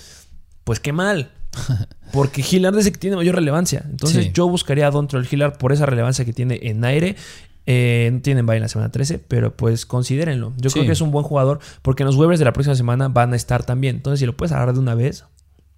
pues qué mal. [LAUGHS] Porque Hillard es el que tiene mayor relevancia. Entonces Sí. yo buscaría a Don Troy Hillard por esa relevancia que tiene en aire. Eh, no tienen bye en la semana 13, pero pues considérenlo. Yo Sí. creo que es un buen jugador porque en los waivers de la próxima semana van a estar también. Entonces, si lo puedes agarrar de una vez.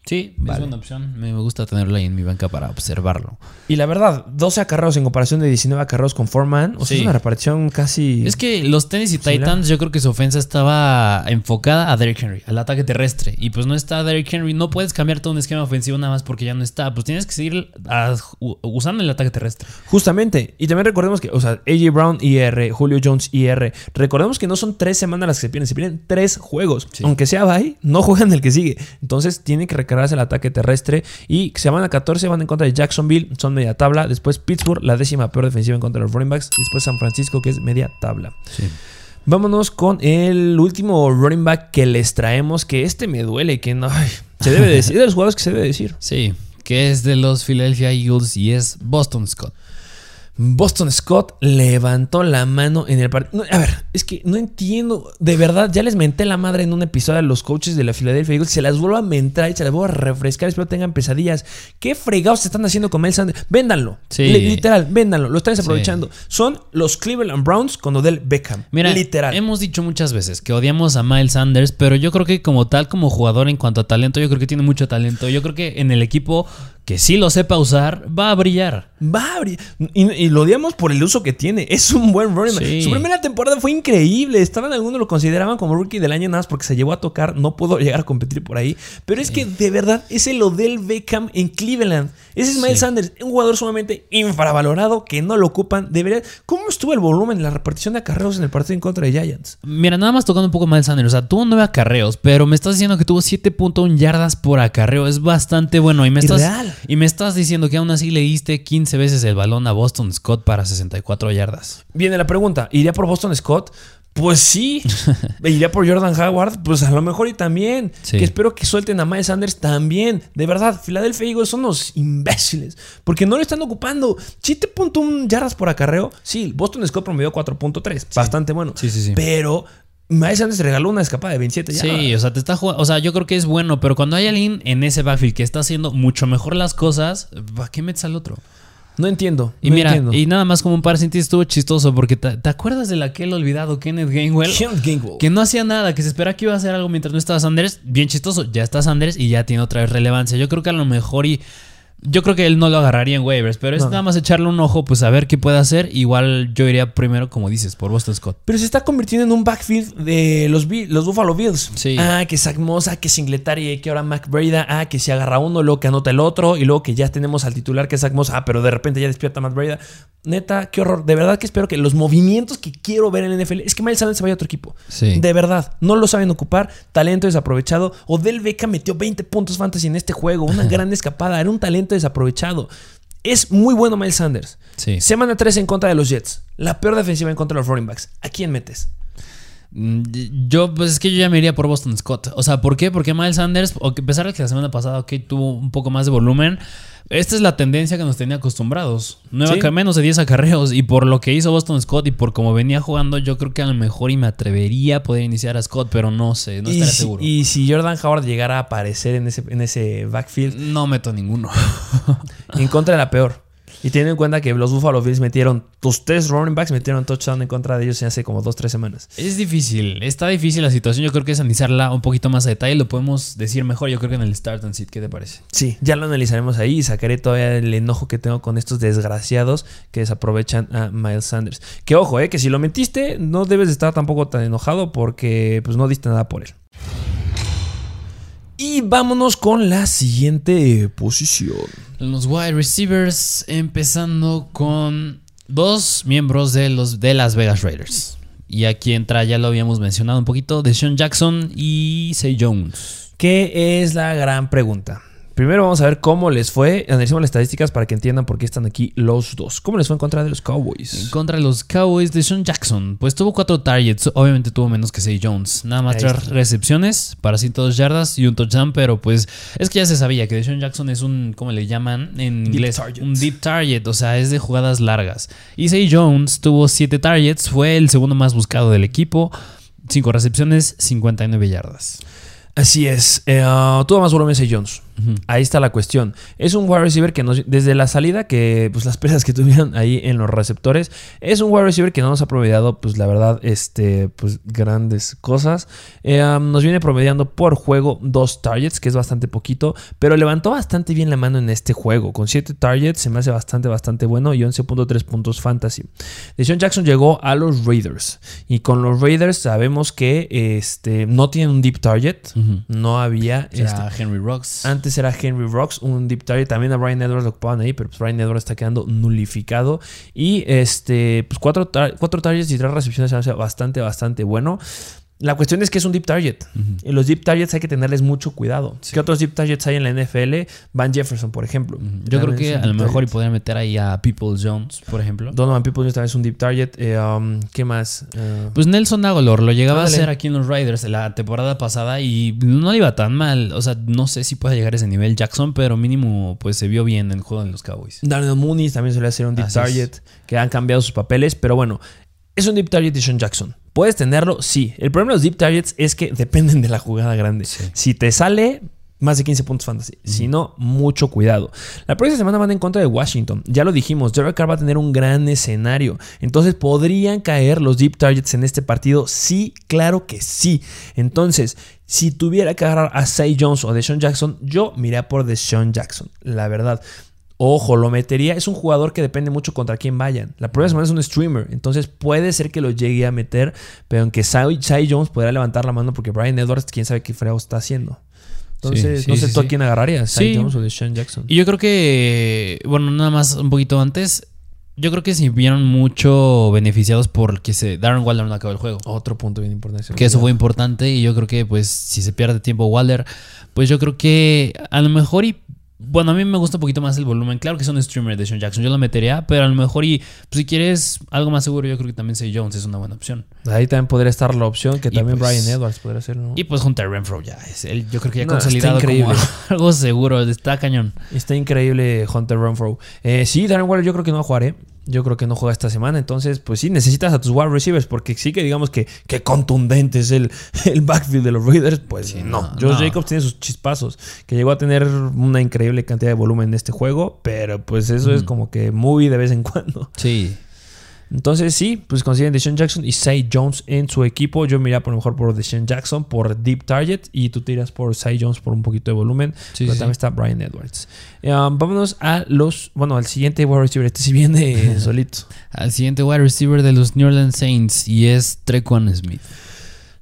Sí, Vale. es buena opción. Me gusta tenerlo ahí en mi banca para observarlo. Y la verdad, 12 acarreos en comparación de 19 acarreos con Foreman. O sea, Sí. es una repartición casi. Es que los Tennessee. Titans, yo creo que su ofensa estaba enfocada a Derrick Henry, al ataque terrestre. Y pues no está Derrick Henry. No puedes cambiar todo un esquema ofensivo nada más porque ya no está. Pues tienes que seguir a- u- usando el ataque terrestre. Justamente. Y también recordemos que, o sea, AJ Brown IR, Julio Jones IR. Recordemos que no son tres semanas las que se pierden, se pierden tres juegos. Sí. Aunque sea bye, no juegan el que sigue. Entonces tienen que recargarse el ataque terrestre. Y semana 14 van en contra de Jacksonville, son media tabla. Después Pittsburgh, la décima peor defensiva en contra de los running backs. Después San Francisco, que es media tabla. Vámonos con el último running back que les traemos, que este me duele, que no, ay, se debe decir, es de los jugadores que se debe decir. [LAUGHS] Sí, que es de los Philadelphia Eagles y es Boston Scott. Boston Scott levantó la mano en el partido. a ver, es que no entiendo. De verdad, ya les menté la madre en un episodio a los coaches de la Philadelphia Eagles. Se las vuelvo a mentar y se las vuelvo a refrescar. Espero tengan pesadillas. ¿Qué fregados están haciendo con Miles Sanders? Véndanlo. Sí. Li- Literal, véndanlo. Lo están Sí. desaprovechando. Son los Cleveland Browns con Odell Beckham. Mira, Literal. hemos dicho muchas veces que odiamos a Miles Sanders, pero yo creo que como tal, como jugador en cuanto a talento, yo creo que tiene mucho talento. Yo creo que en el equipo que sí lo sepa usar, va a brillar. Va a abrir. Y, y lo odiamos por el uso que tiene. Es un buen running back. Sí. Su primera temporada fue increíble. Estaban algunos lo consideraban como rookie del año nada más porque se llevó a tocar. No pudo [LAUGHS] llegar a competir por ahí. Pero es que de verdad es el Odell Beckham en Cleveland. Ese es Miles Sí. Sanders, un jugador sumamente infravalorado que no lo ocupan. Debería. ¿Cómo estuvo el volumen, la repartición de acarreos en el partido en contra de Giants? Mira, nada más tocando un poco Miles Sanders. O sea, tuvo nueve acarreos, pero me estás diciendo que tuvo 7.1 yardas por acarreo. Es bastante bueno. Y me estás, Irreal. Y me estás diciendo que aún así le diste 15 veces el balón a Boston Scott para 64 yardas. Viene la pregunta: ¿iría por Boston Scott? Pues sí. [LAUGHS] ¿Iría por Jordan Howard? Pues a lo mejor y también. Sí. Que espero que suelten a Miles Sanders también. De verdad, Philadelphia Eagles son unos imbéciles. Porque no lo están ocupando. 7.1 yardas por acarreo. Sí, Boston Scott promedió 4.3. Bastante bueno. Sí, sí, sí. Pero Miles Sanders regaló una escapada de 27 yardas. Sí, o sea, te está jugando. O sea, yo creo que es bueno, pero cuando hay alguien en ese backfield que está haciendo mucho mejor las cosas, ¿para qué metes al otro? No entiendo. Y no mira, entiendo. y nada más como un par síntesis estuvo chistoso porque te, ¿te acuerdas del aquel olvidado Kenneth Gainwell? Kenneth Gainwell. Que no hacía nada, que se esperaba que iba a hacer algo mientras no estaba Sanders. Bien chistoso, ya está Sanders y ya tiene otra vez relevancia. Yo creo que a lo mejor y. Yo creo que él no lo agarraría en waivers, pero es No. nada más echarle un ojo, pues a ver qué puede hacer. Igual yo iría primero, como dices, por Boston Scott. Pero se está convirtiendo en un backfield de los, los Buffalo Bills. Sí. Ah, que Zach Moss, ah, que Singletary, que ahora Mac Breda, ah, que se agarra uno, luego que anota el otro, y luego que ya tenemos al titular que es Zach Moss, ah, pero de repente ya despierta Matt Breda. Neta, qué horror. De verdad que espero que los movimientos que quiero ver en el NFL es que Miles Sanders se vaya a otro equipo. Sí. De verdad, no lo saben ocupar. Talento desaprovechado. Odell Beckham metió 20 puntos fantasy en este juego. Una [LAUGHS] gran escapada. Era un talento desaprovechado. Es muy bueno Miles Sanders. Sí. Semana 3 en contra de los Jets. La peor defensiva en contra de los running backs. ¿A quién metes? Mm, Yo, pues es que yo ya me iría por Boston Scott. O sea, ¿por qué? Porque Miles Sanders, que a pesar de que la semana pasada, ok, tuvo un poco más de volumen, esta es la tendencia que nos tenía acostumbrados. Nueve Sí. aca- menos de 10 acarreos. Y por lo que hizo Boston Scott y por cómo venía jugando, yo creo que a lo mejor y me atrevería a poder iniciar a Scott, pero no sé, no estaría si, seguro. y si Jordan Howard llegara a aparecer en ese, en ese backfield, No meto ninguno. en contra de la peor. Y teniendo en cuenta que los Buffalo Bills metieron, tus tres running backs metieron touchdown en contra de ellos hace como dos, tres semanas. es difícil, está difícil la situación. Yo creo que es analizarla un poquito más a detalle. Lo podemos decir mejor, yo creo que en el Start and Sit. ¿Qué te parece? Sí, ya lo analizaremos ahí y sacaré todavía el enojo que tengo con estos desgraciados que desaprovechan a Miles Sanders. Que ojo, eh, que si lo metiste, no debes de estar tampoco tan enojado porque pues no diste nada por él. Y vámonos con la siguiente posición. Los wide receivers, empezando con dos miembros de los de Las Vegas Raiders. Y aquí entra, ya lo habíamos mencionado un poquito, Deshaun Jackson y Say Jones. ¿Qué es la gran pregunta? Primero vamos a ver cómo les fue. Analicemos las estadísticas para que entiendan por qué están aquí los dos. ¿Cómo les fue en contra de los En Cowboys? contra de los Cowboys, Deshaun Jackson, pues tuvo cuatro targets, obviamente tuvo menos que Say Jones. Nada más tres recepciones para 102 yardas y un touchdown, pero pues es que ya se sabía que Deshaun Jackson es un, ¿cómo le llaman en Deep inglés? target. Un deep target, o sea, es de jugadas largas. Y Say Jones tuvo siete targets, fue el segundo más buscado del equipo, cinco recepciones, 59 yardas. Así es. Eh, ah, tuvo más volumen Zay Jones. Ahí está la cuestión. Es un wide receiver que nos, desde la salida, que pues las pérdidas que [LAUGHS] tuvieron ahí en los receptores, es un wide receiver que no nos ha promediado, pues la verdad, este, pues grandes cosas. Eh, um, nos viene promediando por juego dos targets, que es bastante poquito, pero levantó bastante bien la mano en este juego. Con siete targets se me hace bastante, bastante bueno y 11.3 puntos fantasy. Deshaun Jackson llegó a los Raiders y con los Raiders sabemos que este, no tienen un deep target. No había. este, Era Henry Rocks. antes era Henry Rocks, un deep target. También a Brian Edwards lo ocupaban ahí, pero pues Brian Edwards está quedando nulificado. Y este, pues cuatro, tar- cuatro targets y tres recepciones se hace bastante, bastante bueno. La cuestión es que es un deep target. Y los deep targets hay que tenerles mucho cuidado. ¿Qué otros deep targets hay en la NFL? Van Jefferson, por ejemplo. Yo creo que a lo mejor y podrían meter ahí a People Jones, por ejemplo. Donovan Peoples también es un deep target. Eh, um, ¿Qué más? Eh, Pues Nelson Aguilar lo llegaba a hacer aquí en los Raiders la temporada pasada y no le iba tan mal. O sea, no sé si puede llegar a ese nivel Jackson, pero mínimo pues se vio bien en el juego de los Cowboys. Darnell Mooney también suele ser un deep Así es. target, que han cambiado sus papeles, pero bueno, es un deep target de Sean Jackson. ¿Puedes tenerlo? Sí. El problema de los deep targets es que dependen de la jugada grande. Sí. Si te sale, más de 15 puntos fantasy. Si no, mucho cuidado. La próxima semana van en contra de Washington. Ya lo dijimos, Derek Carr va a tener un gran escenario. Entonces, ¿podrían caer los deep targets en este partido? Sí, claro que sí. Entonces, si tuviera que agarrar a Say Jones o Deshaun Jackson, yo miraría por Deshaun Jackson. La verdad. Ojo, lo metería. Es un jugador que depende mucho contra quién vayan. La próxima semana es un streamer. Entonces puede ser que lo llegue a meter. Pero aunque Sai, Jones podrá levantar la mano porque Brian Edwards, quién sabe qué freo está haciendo. Entonces, Sí, no sé sí, tú a quién agarrarías, Sai. Jones o Deshaun Jackson. Y yo creo que, bueno, nada más un poquito antes, yo creo que se vieron mucho beneficiados porque se, Darren Waller no acabó el juego. Otro punto bien importante. Que eso fue importante y yo creo que pues si se pierde tiempo Waller, pues yo creo que a lo mejor y bueno, a mí me gusta un poquito más el volumen. Claro que es un streamer de Sean Jackson, yo lo metería, pero a lo mejor y pues, si quieres algo más seguro, yo creo que también Say Jones es una buena opción. Ahí también podría estar la opción que Y también pues- Brian Edwards podría ser, ¿no? Y pues Hunter Renfro ya es él, yo creo que ya No, consolidado como [LAUGHS] algo seguro, está cañón. Está increíble Hunter Renfro. Eh, sí, Darren Waller yo creo que no va a jugar, ¿eh? Yo creo que no juega esta semana. Entonces, pues sí, necesitas a tus wide receivers. Porque sí que digamos que, que contundente es el, [LAUGHS] el backfield de los Raiders. Pues Sí, no. no, Josh no. Jacobs tiene sus chispazos. Que llegó a tener una increíble cantidad de volumen en este juego. Pero pues eso es como que muy de vez en cuando. Sí. Entonces sí, pues consiguen Deshaun Jackson y Say Jones en su equipo. Yo miraría por lo mejor por Deshaun Jackson por deep target y tú tiras por Say Jones por un poquito de volumen. Sí, pero sí, también está Brian Edwards. Eh, um, vámonos a los, bueno, al siguiente wide receiver. Este sí viene [LAUGHS] solito. Al siguiente wide receiver de los New Orleans Saints y es Trequan Smith.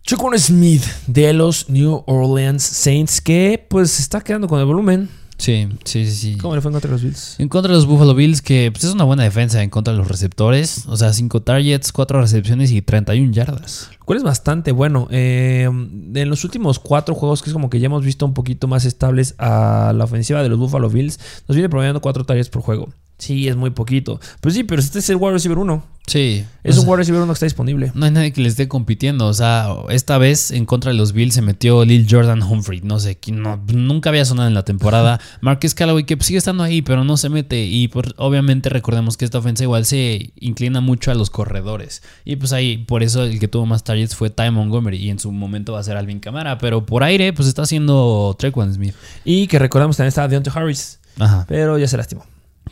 Chocon Smith de los New Orleans Saints que pues se está quedando con el volumen. Sí, sí, sí. ¿Cómo le fue en contra de los Bills? En contra de los Buffalo Bills, que pues, es una buena defensa en contra de los receptores. O sea, 5 targets, 4 recepciones y 31 yardas. Lo cual es bastante bueno. Eh, en los últimos cuatro juegos, que es como que ya hemos visto un poquito más estables a la ofensiva de los Buffalo Bills, nos viene promediando cuatro targets por juego. Sí, es muy poquito. Pues sí, pero este es el wide receiver 1. Sí. Es o un wide receiver 1 que está disponible. No hay nadie que le esté compitiendo. O sea, esta vez en contra de los Bills se metió Lil Jordan Humphrey. No sé, no, nunca había sonado en la temporada. [LAUGHS] Marcus Callaway, que sigue estando ahí, pero no se mete. Y obviamente recordemos que esta ofensa igual se inclina mucho a los corredores. Y pues ahí, por eso el que tuvo más targets fue Ty Montgomery. Y en su momento va a ser Alvin Camara. Pero por aire, pues está haciendo Trequan Smith. Y que recordamos también está Deontay Harris, Ajá. pero ya se lastimó.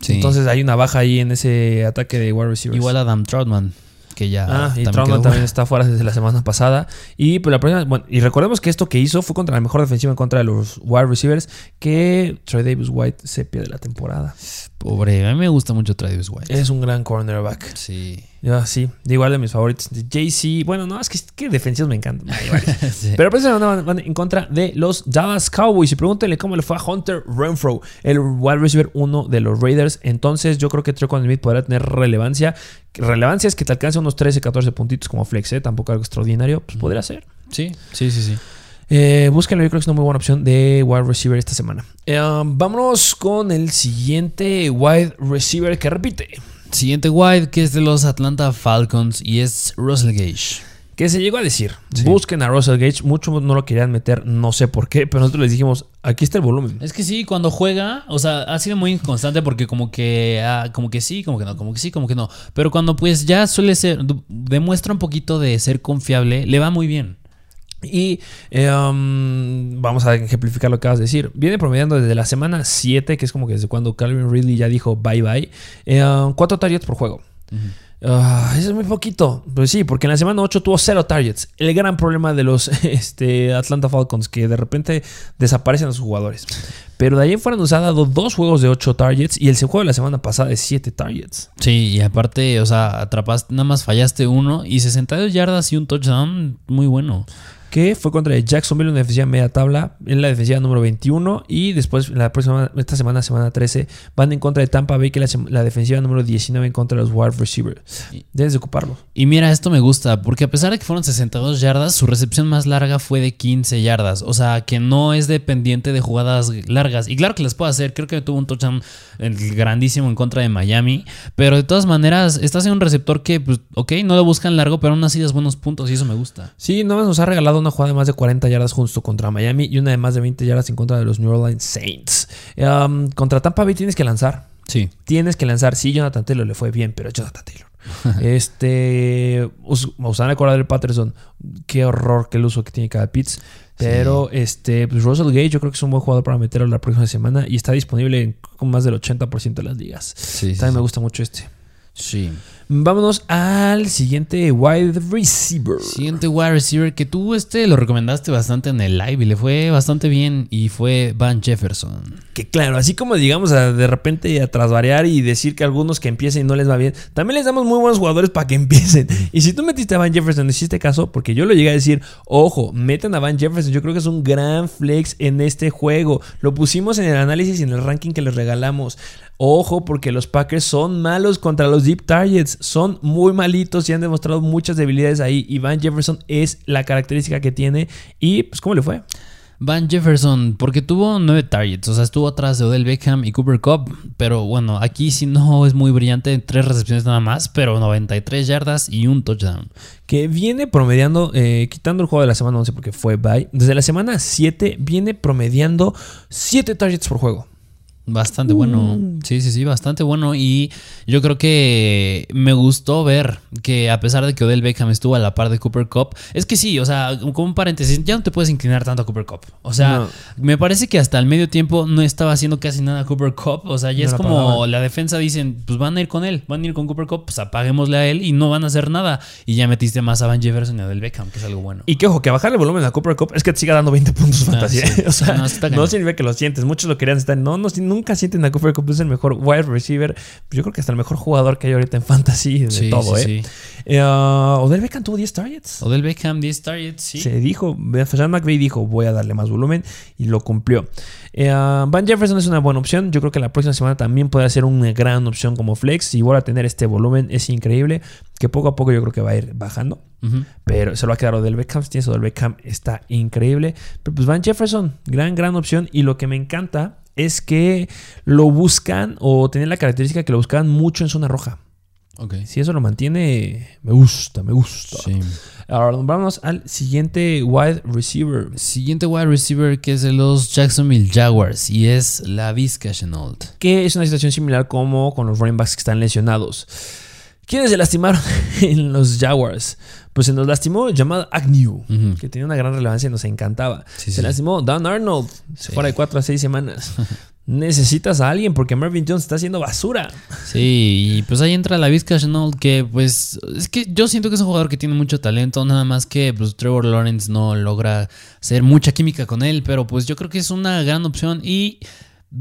Sí. Entonces hay una baja ahí en ese ataque de wide receivers. Igual Adam Troutman, que ya. Ah, y también quedó también está fuera desde la semana pasada. Y pues la próxima, bueno, y recordemos que esto que hizo fue contra la mejor defensiva en contra de los wide receivers, que Troy Davis White se pierde la temporada. Pobre, a mí me gusta mucho Travis White. Es un gran cornerback. Sí. Yo, sí, igual de mis favoritos. JC. Bueno, no, es que, que defensivos me encantan. [LAUGHS] Sí. Pero van, van en contra de los Dallas Cowboys. Y pregúntenle cómo le fue a Hunter Renfro, el wide receiver uno de los Raiders. Entonces, yo creo que Trequan Smith podrá tener relevancia. Relevancia es que te alcance unos 13, 14 puntitos como flex, ¿eh? Tampoco algo extraordinario. Pues podría ser. Sí, sí, sí, sí. Eh, búsquenlo, yo creo que es una muy buena opción de wide receiver esta semana. Eh, um, vámonos con el siguiente wide receiver que repite. Siguiente wide que es de los Atlanta Falcons y es Russell Gage. Que se llegó a decir, Sí. busquen a Russell Gage. Muchos no lo querían meter, no sé por qué, pero nosotros les dijimos, aquí está el volumen. Es que sí, cuando juega, o sea, ha sido muy inconstante porque como que, ah, como que sí, como que no, como que sí, como que no. Pero cuando pues ya suele ser, demuestra un poquito de ser confiable, le va muy bien. Y eh, um, vamos a ejemplificar lo que acabas de decir. Viene promediando desde la semana 7, que es como que desde cuando Calvin Ridley ya dijo bye bye, eh, um, cuatro targets por juego. Ah, eso es muy poquito. Pues sí, porque en la semana 8 tuvo cero targets. El gran problema de los [LAUGHS] este, Atlanta Falcons, que de repente desaparecen los jugadores. Pero de ahí en fuera nos ha dado dos juegos de 8 targets y el juego de la semana pasada de 7 targets. Sí, y aparte, o sea, atrapaste, nada más fallaste uno y 62 yardas y un touchdown, muy bueno. Que fue contra el Jacksonville, una defensiva media tabla, en la defensiva número 21. Y después, la próxima, esta semana, semana 13, van en contra de Tampa Bay, que la, la defensiva número 19 en contra de los wide receivers. Debes de ocuparlo. Y mira, esto me gusta, porque a pesar de que fueron 62 yardas, su recepción más larga fue de 15 yardas. O sea, que no es dependiente de jugadas largas. Y claro que las puede hacer, creo que tuvo un touchdown grandísimo en contra de Miami. Pero de todas maneras, estás en un receptor que, pues, ok, no lo buscan largo, pero aún así das buenos puntos y eso me gusta. Sí, nomás nos ha regalado una jugada de más de 40 yardas justo contra Miami y una de más de 20 yardas en contra de los New Orleans Saints. Um, contra Tampa Bay tienes que lanzar. Sí. Tienes que lanzar. Sí, Jonathan Taylor le fue bien, pero Jonathan Taylor. [LAUGHS] este. Us- a del Patterson. Qué horror que el uso que tiene cada Pitts. Pero este, pues Russell Gage, yo creo que es un buen jugador para meterlo la próxima semana y está disponible en más del 80% de las ligas. Sí, También me gusta mucho este. Sí. Vámonos al siguiente wide receiver. Siguiente wide receiver que tú este lo recomendaste bastante en el live y le fue bastante bien y fue Van Jefferson. Que claro, así como digamos a, de repente a trasvariar y decir que algunos que empiecen y no les va bien, también les damos muy buenos jugadores para que [LAUGHS] empiecen. Y si tú metiste a Van Jefferson, hiciste caso, porque yo lo llegué a decir, ojo, metan a Van Jefferson, yo creo que es un gran flex en este juego. Lo pusimos en el análisis y en el ranking que les regalamos. Ojo, porque los Packers son malos contra los deep targets, son muy malitos y han demostrado muchas debilidades ahí. Y Van Jefferson es la característica que tiene. Y pues, ¿cómo le fue? Van Jefferson, porque tuvo nueve targets, o sea, estuvo atrás de Odell Beckham y Cooper Cup, pero bueno, aquí sí no es muy brillante, tres recepciones nada más, pero 93 yardas y un touchdown. que viene promediando, eh, quitando el juego de la semana 11 porque fue bye, desde la semana 7 viene promediando 7 targets por juego. Bastante bueno. Sí, sí, sí, bastante bueno. Y yo creo que me gustó ver que a pesar de que Odell Beckham estuvo a la par de Cooper Cup, es que sí, o sea, como un paréntesis, ya no te puedes inclinar tanto a Cooper Cup. O sea, No. me parece que hasta el medio tiempo no estaba haciendo casi nada Cooper Cup. O sea, ya No es la como la defensa dicen, pues van a ir con él, van a ir con Cooper Cup, pues apaguémosle a él y no van a hacer nada. Y ya metiste más a Van Jefferson y a Odell Beckham, que es algo bueno. Y que ojo, que bajarle el volumen a Cooper Cup es que te siga dando 20 puntos fantasía. sí. [LAUGHS] o sea, No, no, significa que lo sientes. Muchos lo querían estar. No, no, nunca sienten a Cooper Cup. Es el mejor wide receiver. Yo creo que hasta el mejor jugador que hay ahorita en fantasy de Sí, todo, sí, ¿eh? sí. Eh, uh, Odell Beckham tuvo 10 targets. Odell Beckham, 10 targets, sí. Se dijo, Sean McVay dijo, voy a darle más volumen y lo cumplió. Eh, uh, Van Jefferson es una buena opción. Yo creo que la próxima semana también puede ser una gran opción como flex. Si vuelve a tener este volumen, es increíble. Que poco a poco yo creo que va a ir bajando. Pero se lo va a quedar Odell Beckham. Si tienes Odell Beckham, está increíble. Pero pues Van Jefferson, gran, gran opción. Y lo que me encanta es que lo buscan o tienen la característica que lo buscaban mucho en zona roja. Ok. Si eso lo mantiene, me gusta, me gusta. Sí. Ahora vamos al siguiente wide receiver. Siguiente wide receiver que es de los Jacksonville Jaguars y es la Vizca Chenault. Que es una situación similar como con los running backs que están lesionados. ¿Quiénes se lastimaron [LAUGHS] en los Jaguars? Pues se nos lastimó llamado Agnew, que tenía una gran relevancia y nos encantaba. Sí, se sí. lastimó Dan Arnold, Sí. fuera de 4 a 6 semanas. [LAUGHS] Necesitas a alguien porque Marvin Jones está haciendo basura. Sí, y pues ahí entra la Vizca Chenault que pues es que yo siento que es un jugador que tiene mucho talento, nada más que pues Trevor Lawrence no logra hacer mucha química con él, pero pues yo creo que es una gran opción y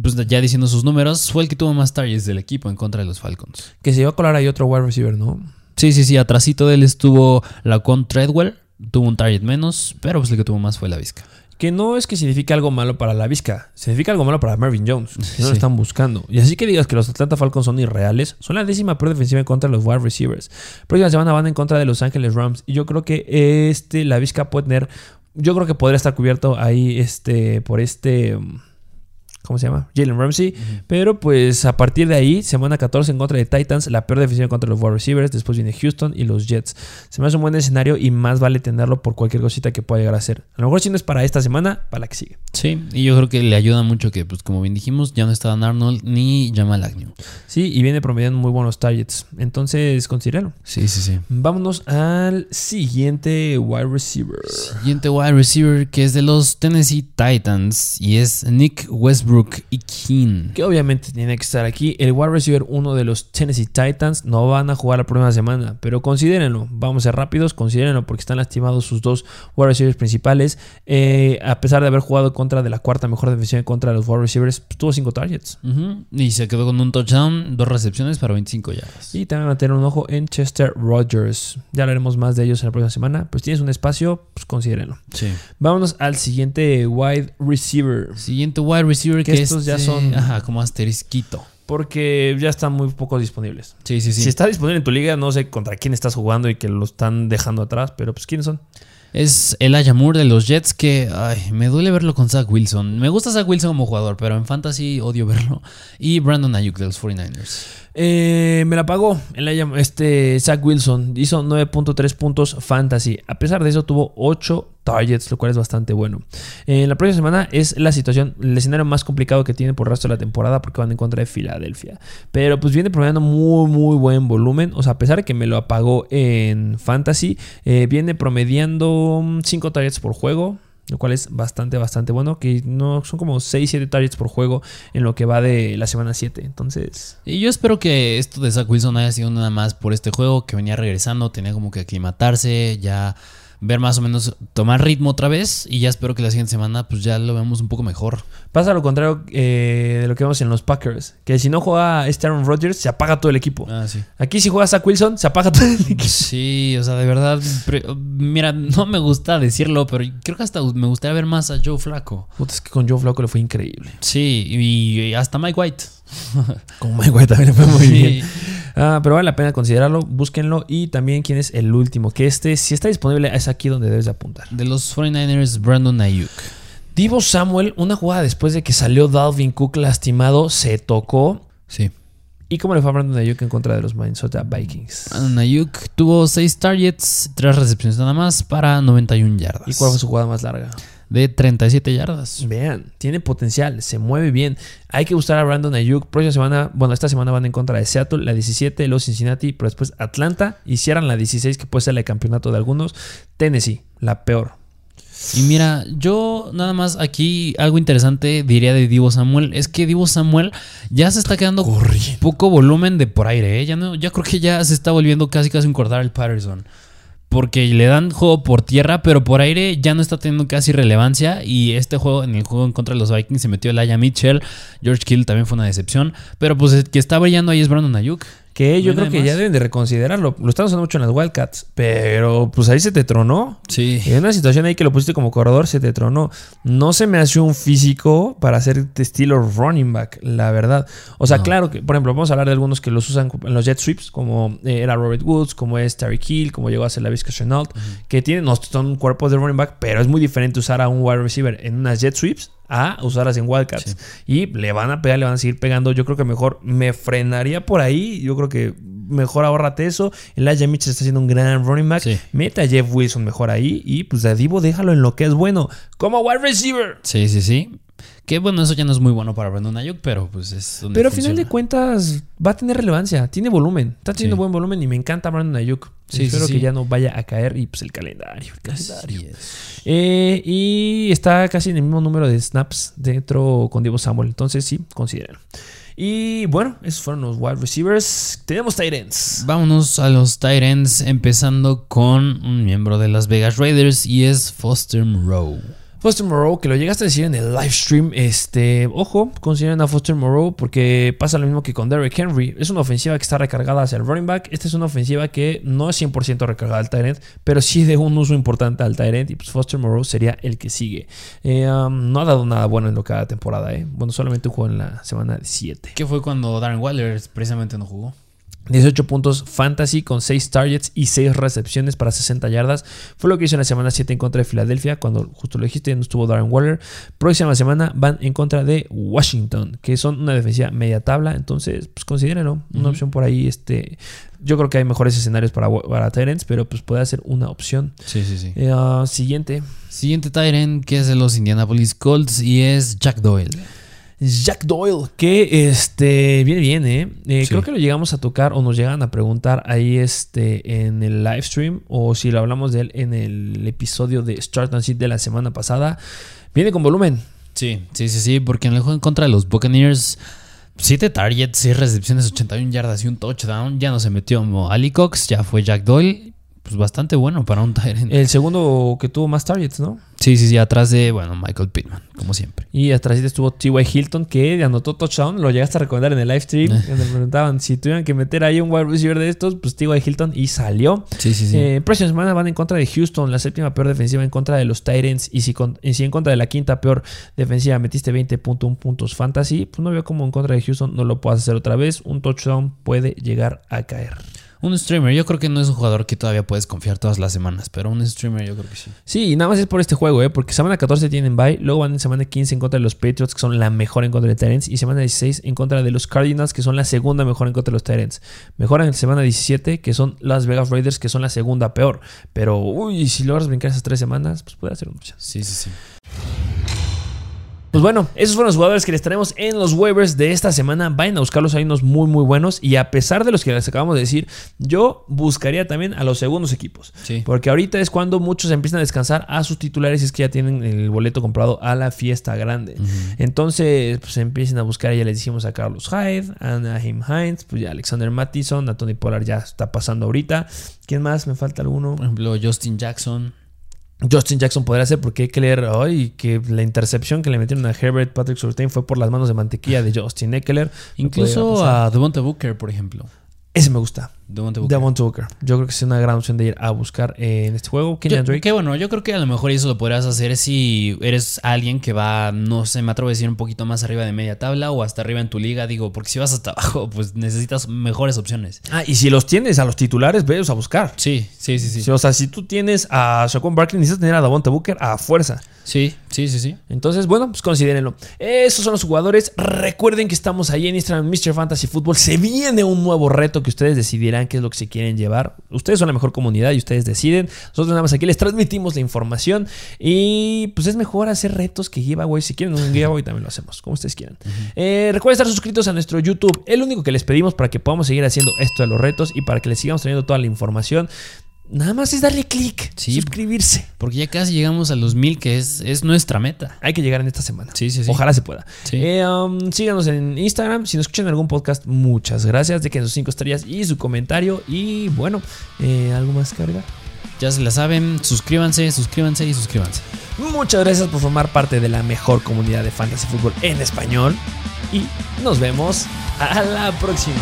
pues ya diciendo sus números, fue el que tuvo más targets del equipo en contra de los Falcons. Que se iba a colar ahí otro wide receiver, ¿no? Sí, sí, sí. Atrasito de él estuvo la con Treadwell. Tuvo un target menos, pero pues el que tuvo más fue la Vizca. Que no es que signifique algo malo para la Vizca, significa algo malo para Marvin Jones, que no lo están buscando. Y así que digas que los Atlanta Falcons son irreales, son la décima peor defensiva en contra de los wide receivers. Próxima semana van en contra de Los Ángeles Rams. Y yo creo que este, la Vizca puede tener, yo creo que podría estar cubierto ahí este, por este... ¿Cómo se llama? Jalen Ramsey. Pero pues a partir de ahí, semana 14 en contra de Titans, la peor defensiva en contra los wide receivers. Después viene Houston y los Jets. Se me hace un buen escenario y más vale tenerlo por cualquier cosita que pueda llegar a ser. A lo mejor si no es para esta semana, para la que sigue. Sí, y yo creo que le ayuda mucho que, pues como bien dijimos, ya no está Dan Arnold ni Jamal Agnew. Sí, y viene promediando muy buenos targets. Entonces, considéralo. Sí, sí, sí. Vámonos al siguiente wide receiver. Siguiente wide receiver que es de los Tennessee Titans y es Nick Westbrook y Keen. Que obviamente tiene que estar aquí. El wide receiver uno de los Tennessee Titans no van a jugar la próxima semana. Pero considérenlo. Vamos a ser rápidos. Considérenlo porque están lastimados sus dos wide receivers principales. Eh, a pesar de haber jugado contra de la cuarta mejor defensiva contra los wide receivers, pues, tuvo cinco targets. Y se quedó con un touchdown, dos recepciones para 25 yardas. Y también van a tener un ojo en Chester Rogers. Ya hablaremos más de ellos en la próxima semana. Pues tienes un espacio, pues considérenlo. Sí. Vámonos al siguiente wide receiver. Siguiente wide receiver Que que, estos ya este- son- Ajá, como asterisquito. Porque ya están muy pocos disponibles. Sí, sí, sí. Si está disponible en tu liga, no sé contra quién estás jugando y que lo están dejando atrás, pero pues quiénes son. Es el Moore de los Jets que ay, me duele verlo con Zach Wilson. Me gusta Zach Wilson como jugador, pero en fantasy odio verlo. Y Brandon Ayuk de los 49ers. Eh, me la pagó el este Zach Wilson. Hizo 9.3 puntos fantasy. A pesar de eso, tuvo 8 targets, lo cual es bastante bueno. En la próxima semana es la situación, el escenario más complicado que tiene por el resto de la temporada porque van en contra de Filadelfia. Pero pues viene promediando muy, muy buen volumen. O sea, a pesar de que me lo apagó en fantasy, eh, viene promediando 5 targets por juego. Lo cual es bastante, bastante bueno. Que no son como 6, 7 targets por juego en lo que va de la semana 7. Entonces, Y yo espero que esto de Zach Wilson haya sido nada más por este juego que venía regresando, tenía como que aclimatarse, ya ver más o menos, tomar ritmo otra vez. Y ya espero que la siguiente semana pues ya lo veamos un poco mejor. Pasa lo contrario eh, de lo que vemos en los Packers. Que si no juega este Aaron Rodgers, se apaga todo el equipo. Ah, sí. Aquí si juega Zach Wilson, se apaga todo el [LAUGHS] equipo. Sí, o sea, de verdad, mira, no me gusta decirlo, pero creo que hasta me gustaría ver más a Joe Flaco. Puta, es que con Joe Flacco le fue increíble. Sí, y hasta Mike White. [LAUGHS] Con Mike White también le fue muy Sí. bien. Ah, pero vale la pena considerarlo, búsquenlo. Y también quién es el último. Que este, si está disponible, es aquí donde debes de apuntar. De los 49ers, Brandon Ayuk. Divo Samuel, una jugada después de que salió Dalvin Cook lastimado, se tocó. Sí. ¿Y cómo le fue a Brandon Ayuk en contra de los Minnesota Vikings? Brandon Ayuk tuvo 6 targets, 3 recepciones nada más para 91 yardas. ¿Y cuál fue su jugada más larga? De 37 yardas. Vean, tiene potencial, se mueve bien. Hay que gustar a Brandon Ayuk. Próxima semana, bueno, esta semana van en contra de Seattle, la 17, los Cincinnati, pero después Atlanta y cierran la 16, que puede ser la de campeonato de algunos. Tennessee, la peor. Y mira, yo nada más aquí algo interesante diría de Divo Samuel es que Divo Samuel ya se está quedando Corriendo. poco volumen de por aire, ¿eh? ya no, ya creo que ya se está volviendo casi casi un Cordar el Patterson. Porque le dan juego por tierra, pero por aire ya no está teniendo casi relevancia. Y este juego, en el juego en contra de los Vikings, se metió Laia Mitchell. George Kittle también fue una decepción. Pero pues el que está brillando ahí es Brandon Ayuk. Que yo creo que ya deben de reconsiderarlo. Lo están usando mucho en las Wildcats, pero pues ahí se te tronó. Sí. En una situación ahí que lo pusiste como corredor, se te tronó. No se me hace un físico para hacer de estilo running back, la verdad. O sea, No. claro que, por ejemplo, vamos a hablar de algunos que los usan en los jet sweeps, como eh, era Robert Woods, como es Terry Hill, como llegó a ser la Vizca Chenault, que tienen, no son cuerpos de running back, pero es muy diferente usar a un wide receiver en unas jet sweeps a usarlas en Wildcats. Y le van a pegar, le van a seguir pegando. Yo creo que mejor me frenaría por ahí. Yo creo que mejor ahórrate eso. Elijah Mitchell está haciendo un gran running back. Sí. Mete a Jeff Wilson mejor ahí. Y pues a Divo déjalo en lo que es bueno. Como wide receiver. Sí, sí, sí. Que bueno, eso ya no es muy bueno para Brandon Ayuk, pero pues es donde Pero al final de cuentas va a tener relevancia. Tiene volumen. Está teniendo Sí. buen volumen y me encanta Brandon Ayuk. Sí, Espero sí, que ya no vaya a caer. Y pues el calendario. El calendario. Así es. Eh, y está casi en el mismo número de snaps dentro con Divo Samuel. Entonces sí, considérenlo. Y bueno, esos fueron los wide receivers. Tenemos tight ends. Vámonos a los Titans, empezando con un miembro de las Vegas Raiders y es Foster Moreau. Foster Moreau, que lo llegaste a decir en el live stream, este, ojo, consideren a Foster Moreau porque pasa lo mismo que con Derrick Henry. Es una ofensiva que está recargada hacia el running back. Esta es una ofensiva que no es 100% recargada al end, pero sí de un uso importante al end. Y pues Foster Moreau sería el que sigue. Eh, um, no ha dado nada bueno en lo que temporada, ¿eh? Bueno, solamente jugó en la semana 7. ¿Qué fue cuando Darren Waller precisamente no jugó? 18 puntos fantasy con 6 targets y 6 recepciones para 60 yardas. Fue lo que hizo en la semana 7 en contra de Filadelfia, cuando justo lo dijiste, no estuvo Darren Waller. Próxima semana van en contra de Washington, que son una defensiva media tabla. Entonces, pues considérenlo. Una opción por ahí. Este, yo creo que hay mejores escenarios para, para Tyrants, pero pues puede ser una opción. Sí, sí, sí. Eh, uh, siguiente. Siguiente Tyrant, que es de los Indianapolis Colts y es Jack Doyle. Jack Doyle, que este, viene bien, ¿eh? eh creo que lo llegamos a tocar o nos llegan a preguntar ahí este, en el live stream o si lo hablamos de él en el episodio de Start and Sit de la semana pasada. Viene con volumen. Sí, sí, sí, sí, porque en el juego en contra de los Buccaneers, 7 targets, 6 recepciones, 81 yardas y un touchdown. Ya no se metió Ali Cox, ya fue Jack Doyle pues bastante bueno para un [LAUGHS] Tyrant. El segundo que tuvo más targets, ¿no? Sí, sí, sí, atrás de, bueno, Michael Pittman, como siempre. Y atrás estuvo T.Y. Hilton, que anotó touchdown, lo llegaste a recomendar en el live stream, donde me preguntaban si tuvieran que meter ahí un wide receiver de estos, pues T.Y. Hilton, y salió. Sí, sí, sí. Eh, próxima semana van en contra de Houston, la séptima peor defensiva en contra de los Tyrants, y si, si en contra de la quinta peor defensiva metiste 20.1 puntos fantasy, pues no veo cómo en contra de Houston no lo puedas hacer otra vez, un touchdown puede llegar a caer. Un streamer, yo creo que no es un jugador que todavía puedes confiar todas las semanas, pero un streamer yo creo que sí. Sí, y nada más es por este juego, ¿eh? porque semana 14 tienen bye, luego van en semana 15 en contra de los Patriots, que son la mejor en contra de Tyrants, y semana 16 en contra de los Cardinals, que son la segunda mejor en contra de los Tyrants. Mejoran en semana 17, que son las Vegas Raiders, que son la segunda peor. Pero, uy, si logras brincar esas tres semanas, pues puede hacer un. Sí, sí, sí. Pues bueno, esos fueron los jugadores que les traemos en los waivers de esta semana. Vayan a buscarlos, hay unos muy, muy buenos. Y a pesar de los que les acabamos de decir, yo buscaría también a los segundos equipos. Sí. Porque ahorita es cuando muchos empiezan a descansar a sus titulares y es que ya tienen el boleto comprado a la fiesta grande. Entonces, pues empiecen a buscar. Ya les dijimos a Carlos Hyde, a Naheem Hines, pues ya Alexander Mattison, a Tony Pollard ya está pasando ahorita. ¿Quién más? Me falta alguno. Por ejemplo, Justin Jackson. Justin Jackson podría ser porque hay que leer hoy que la intercepción que le metieron a Herbert Patrick Surtain fue por las manos de mantequilla de Justin Eckler. Incluso a Devonta Booker, por ejemplo. Ese me gusta. Devonta Booker. Booker. Yo creo que es una gran opción de ir a buscar en este juego. Yo, Drake. Que bueno, yo creo que a lo mejor eso lo podrás hacer si eres alguien que va, no sé, me atrevo a decir un poquito más arriba de media tabla o hasta arriba en tu liga. Digo, porque si vas hasta abajo, pues necesitas mejores opciones. Ah, y si los tienes a los titulares, ve a buscar. Sí, sí, sí, sí. O sea, si tú tienes a Shaquan Barkley, necesitas tener a Devonta Booker a fuerza. Sí, sí, sí, sí. Entonces, bueno, pues considérenlo. Esos son los jugadores. Recuerden que estamos ahí en Instagram, Mr. Fantasy Football. Se viene un nuevo reto que ustedes decidirán qué es lo que se quieren llevar. Ustedes son la mejor comunidad y ustedes deciden. Nosotros nada más aquí les transmitimos la información. Y pues es mejor hacer retos que giveaway. Si quieren un giveaway también lo hacemos, como ustedes quieran. Eh, recuerden estar suscritos a nuestro YouTube. El único que les pedimos para que podamos seguir haciendo esto de los retos y para que les sigamos trayendo toda la información Nada más es darle clic, suscribirse. Porque ya casi llegamos a los mil, que es, es nuestra meta. Hay que llegar en esta semana. Sí, sí, sí. Ojalá se pueda. Eh, um, síganos en Instagram. Si nos escuchan en algún podcast, muchas gracias. Dejen sus cinco estrellas y su comentario. Y bueno, eh, ¿algo más que agregar? Ya se la saben. Suscríbanse, suscríbanse y suscríbanse. Muchas gracias por formar parte de la mejor comunidad de fantasy fútbol en español. Y nos vemos a la próxima.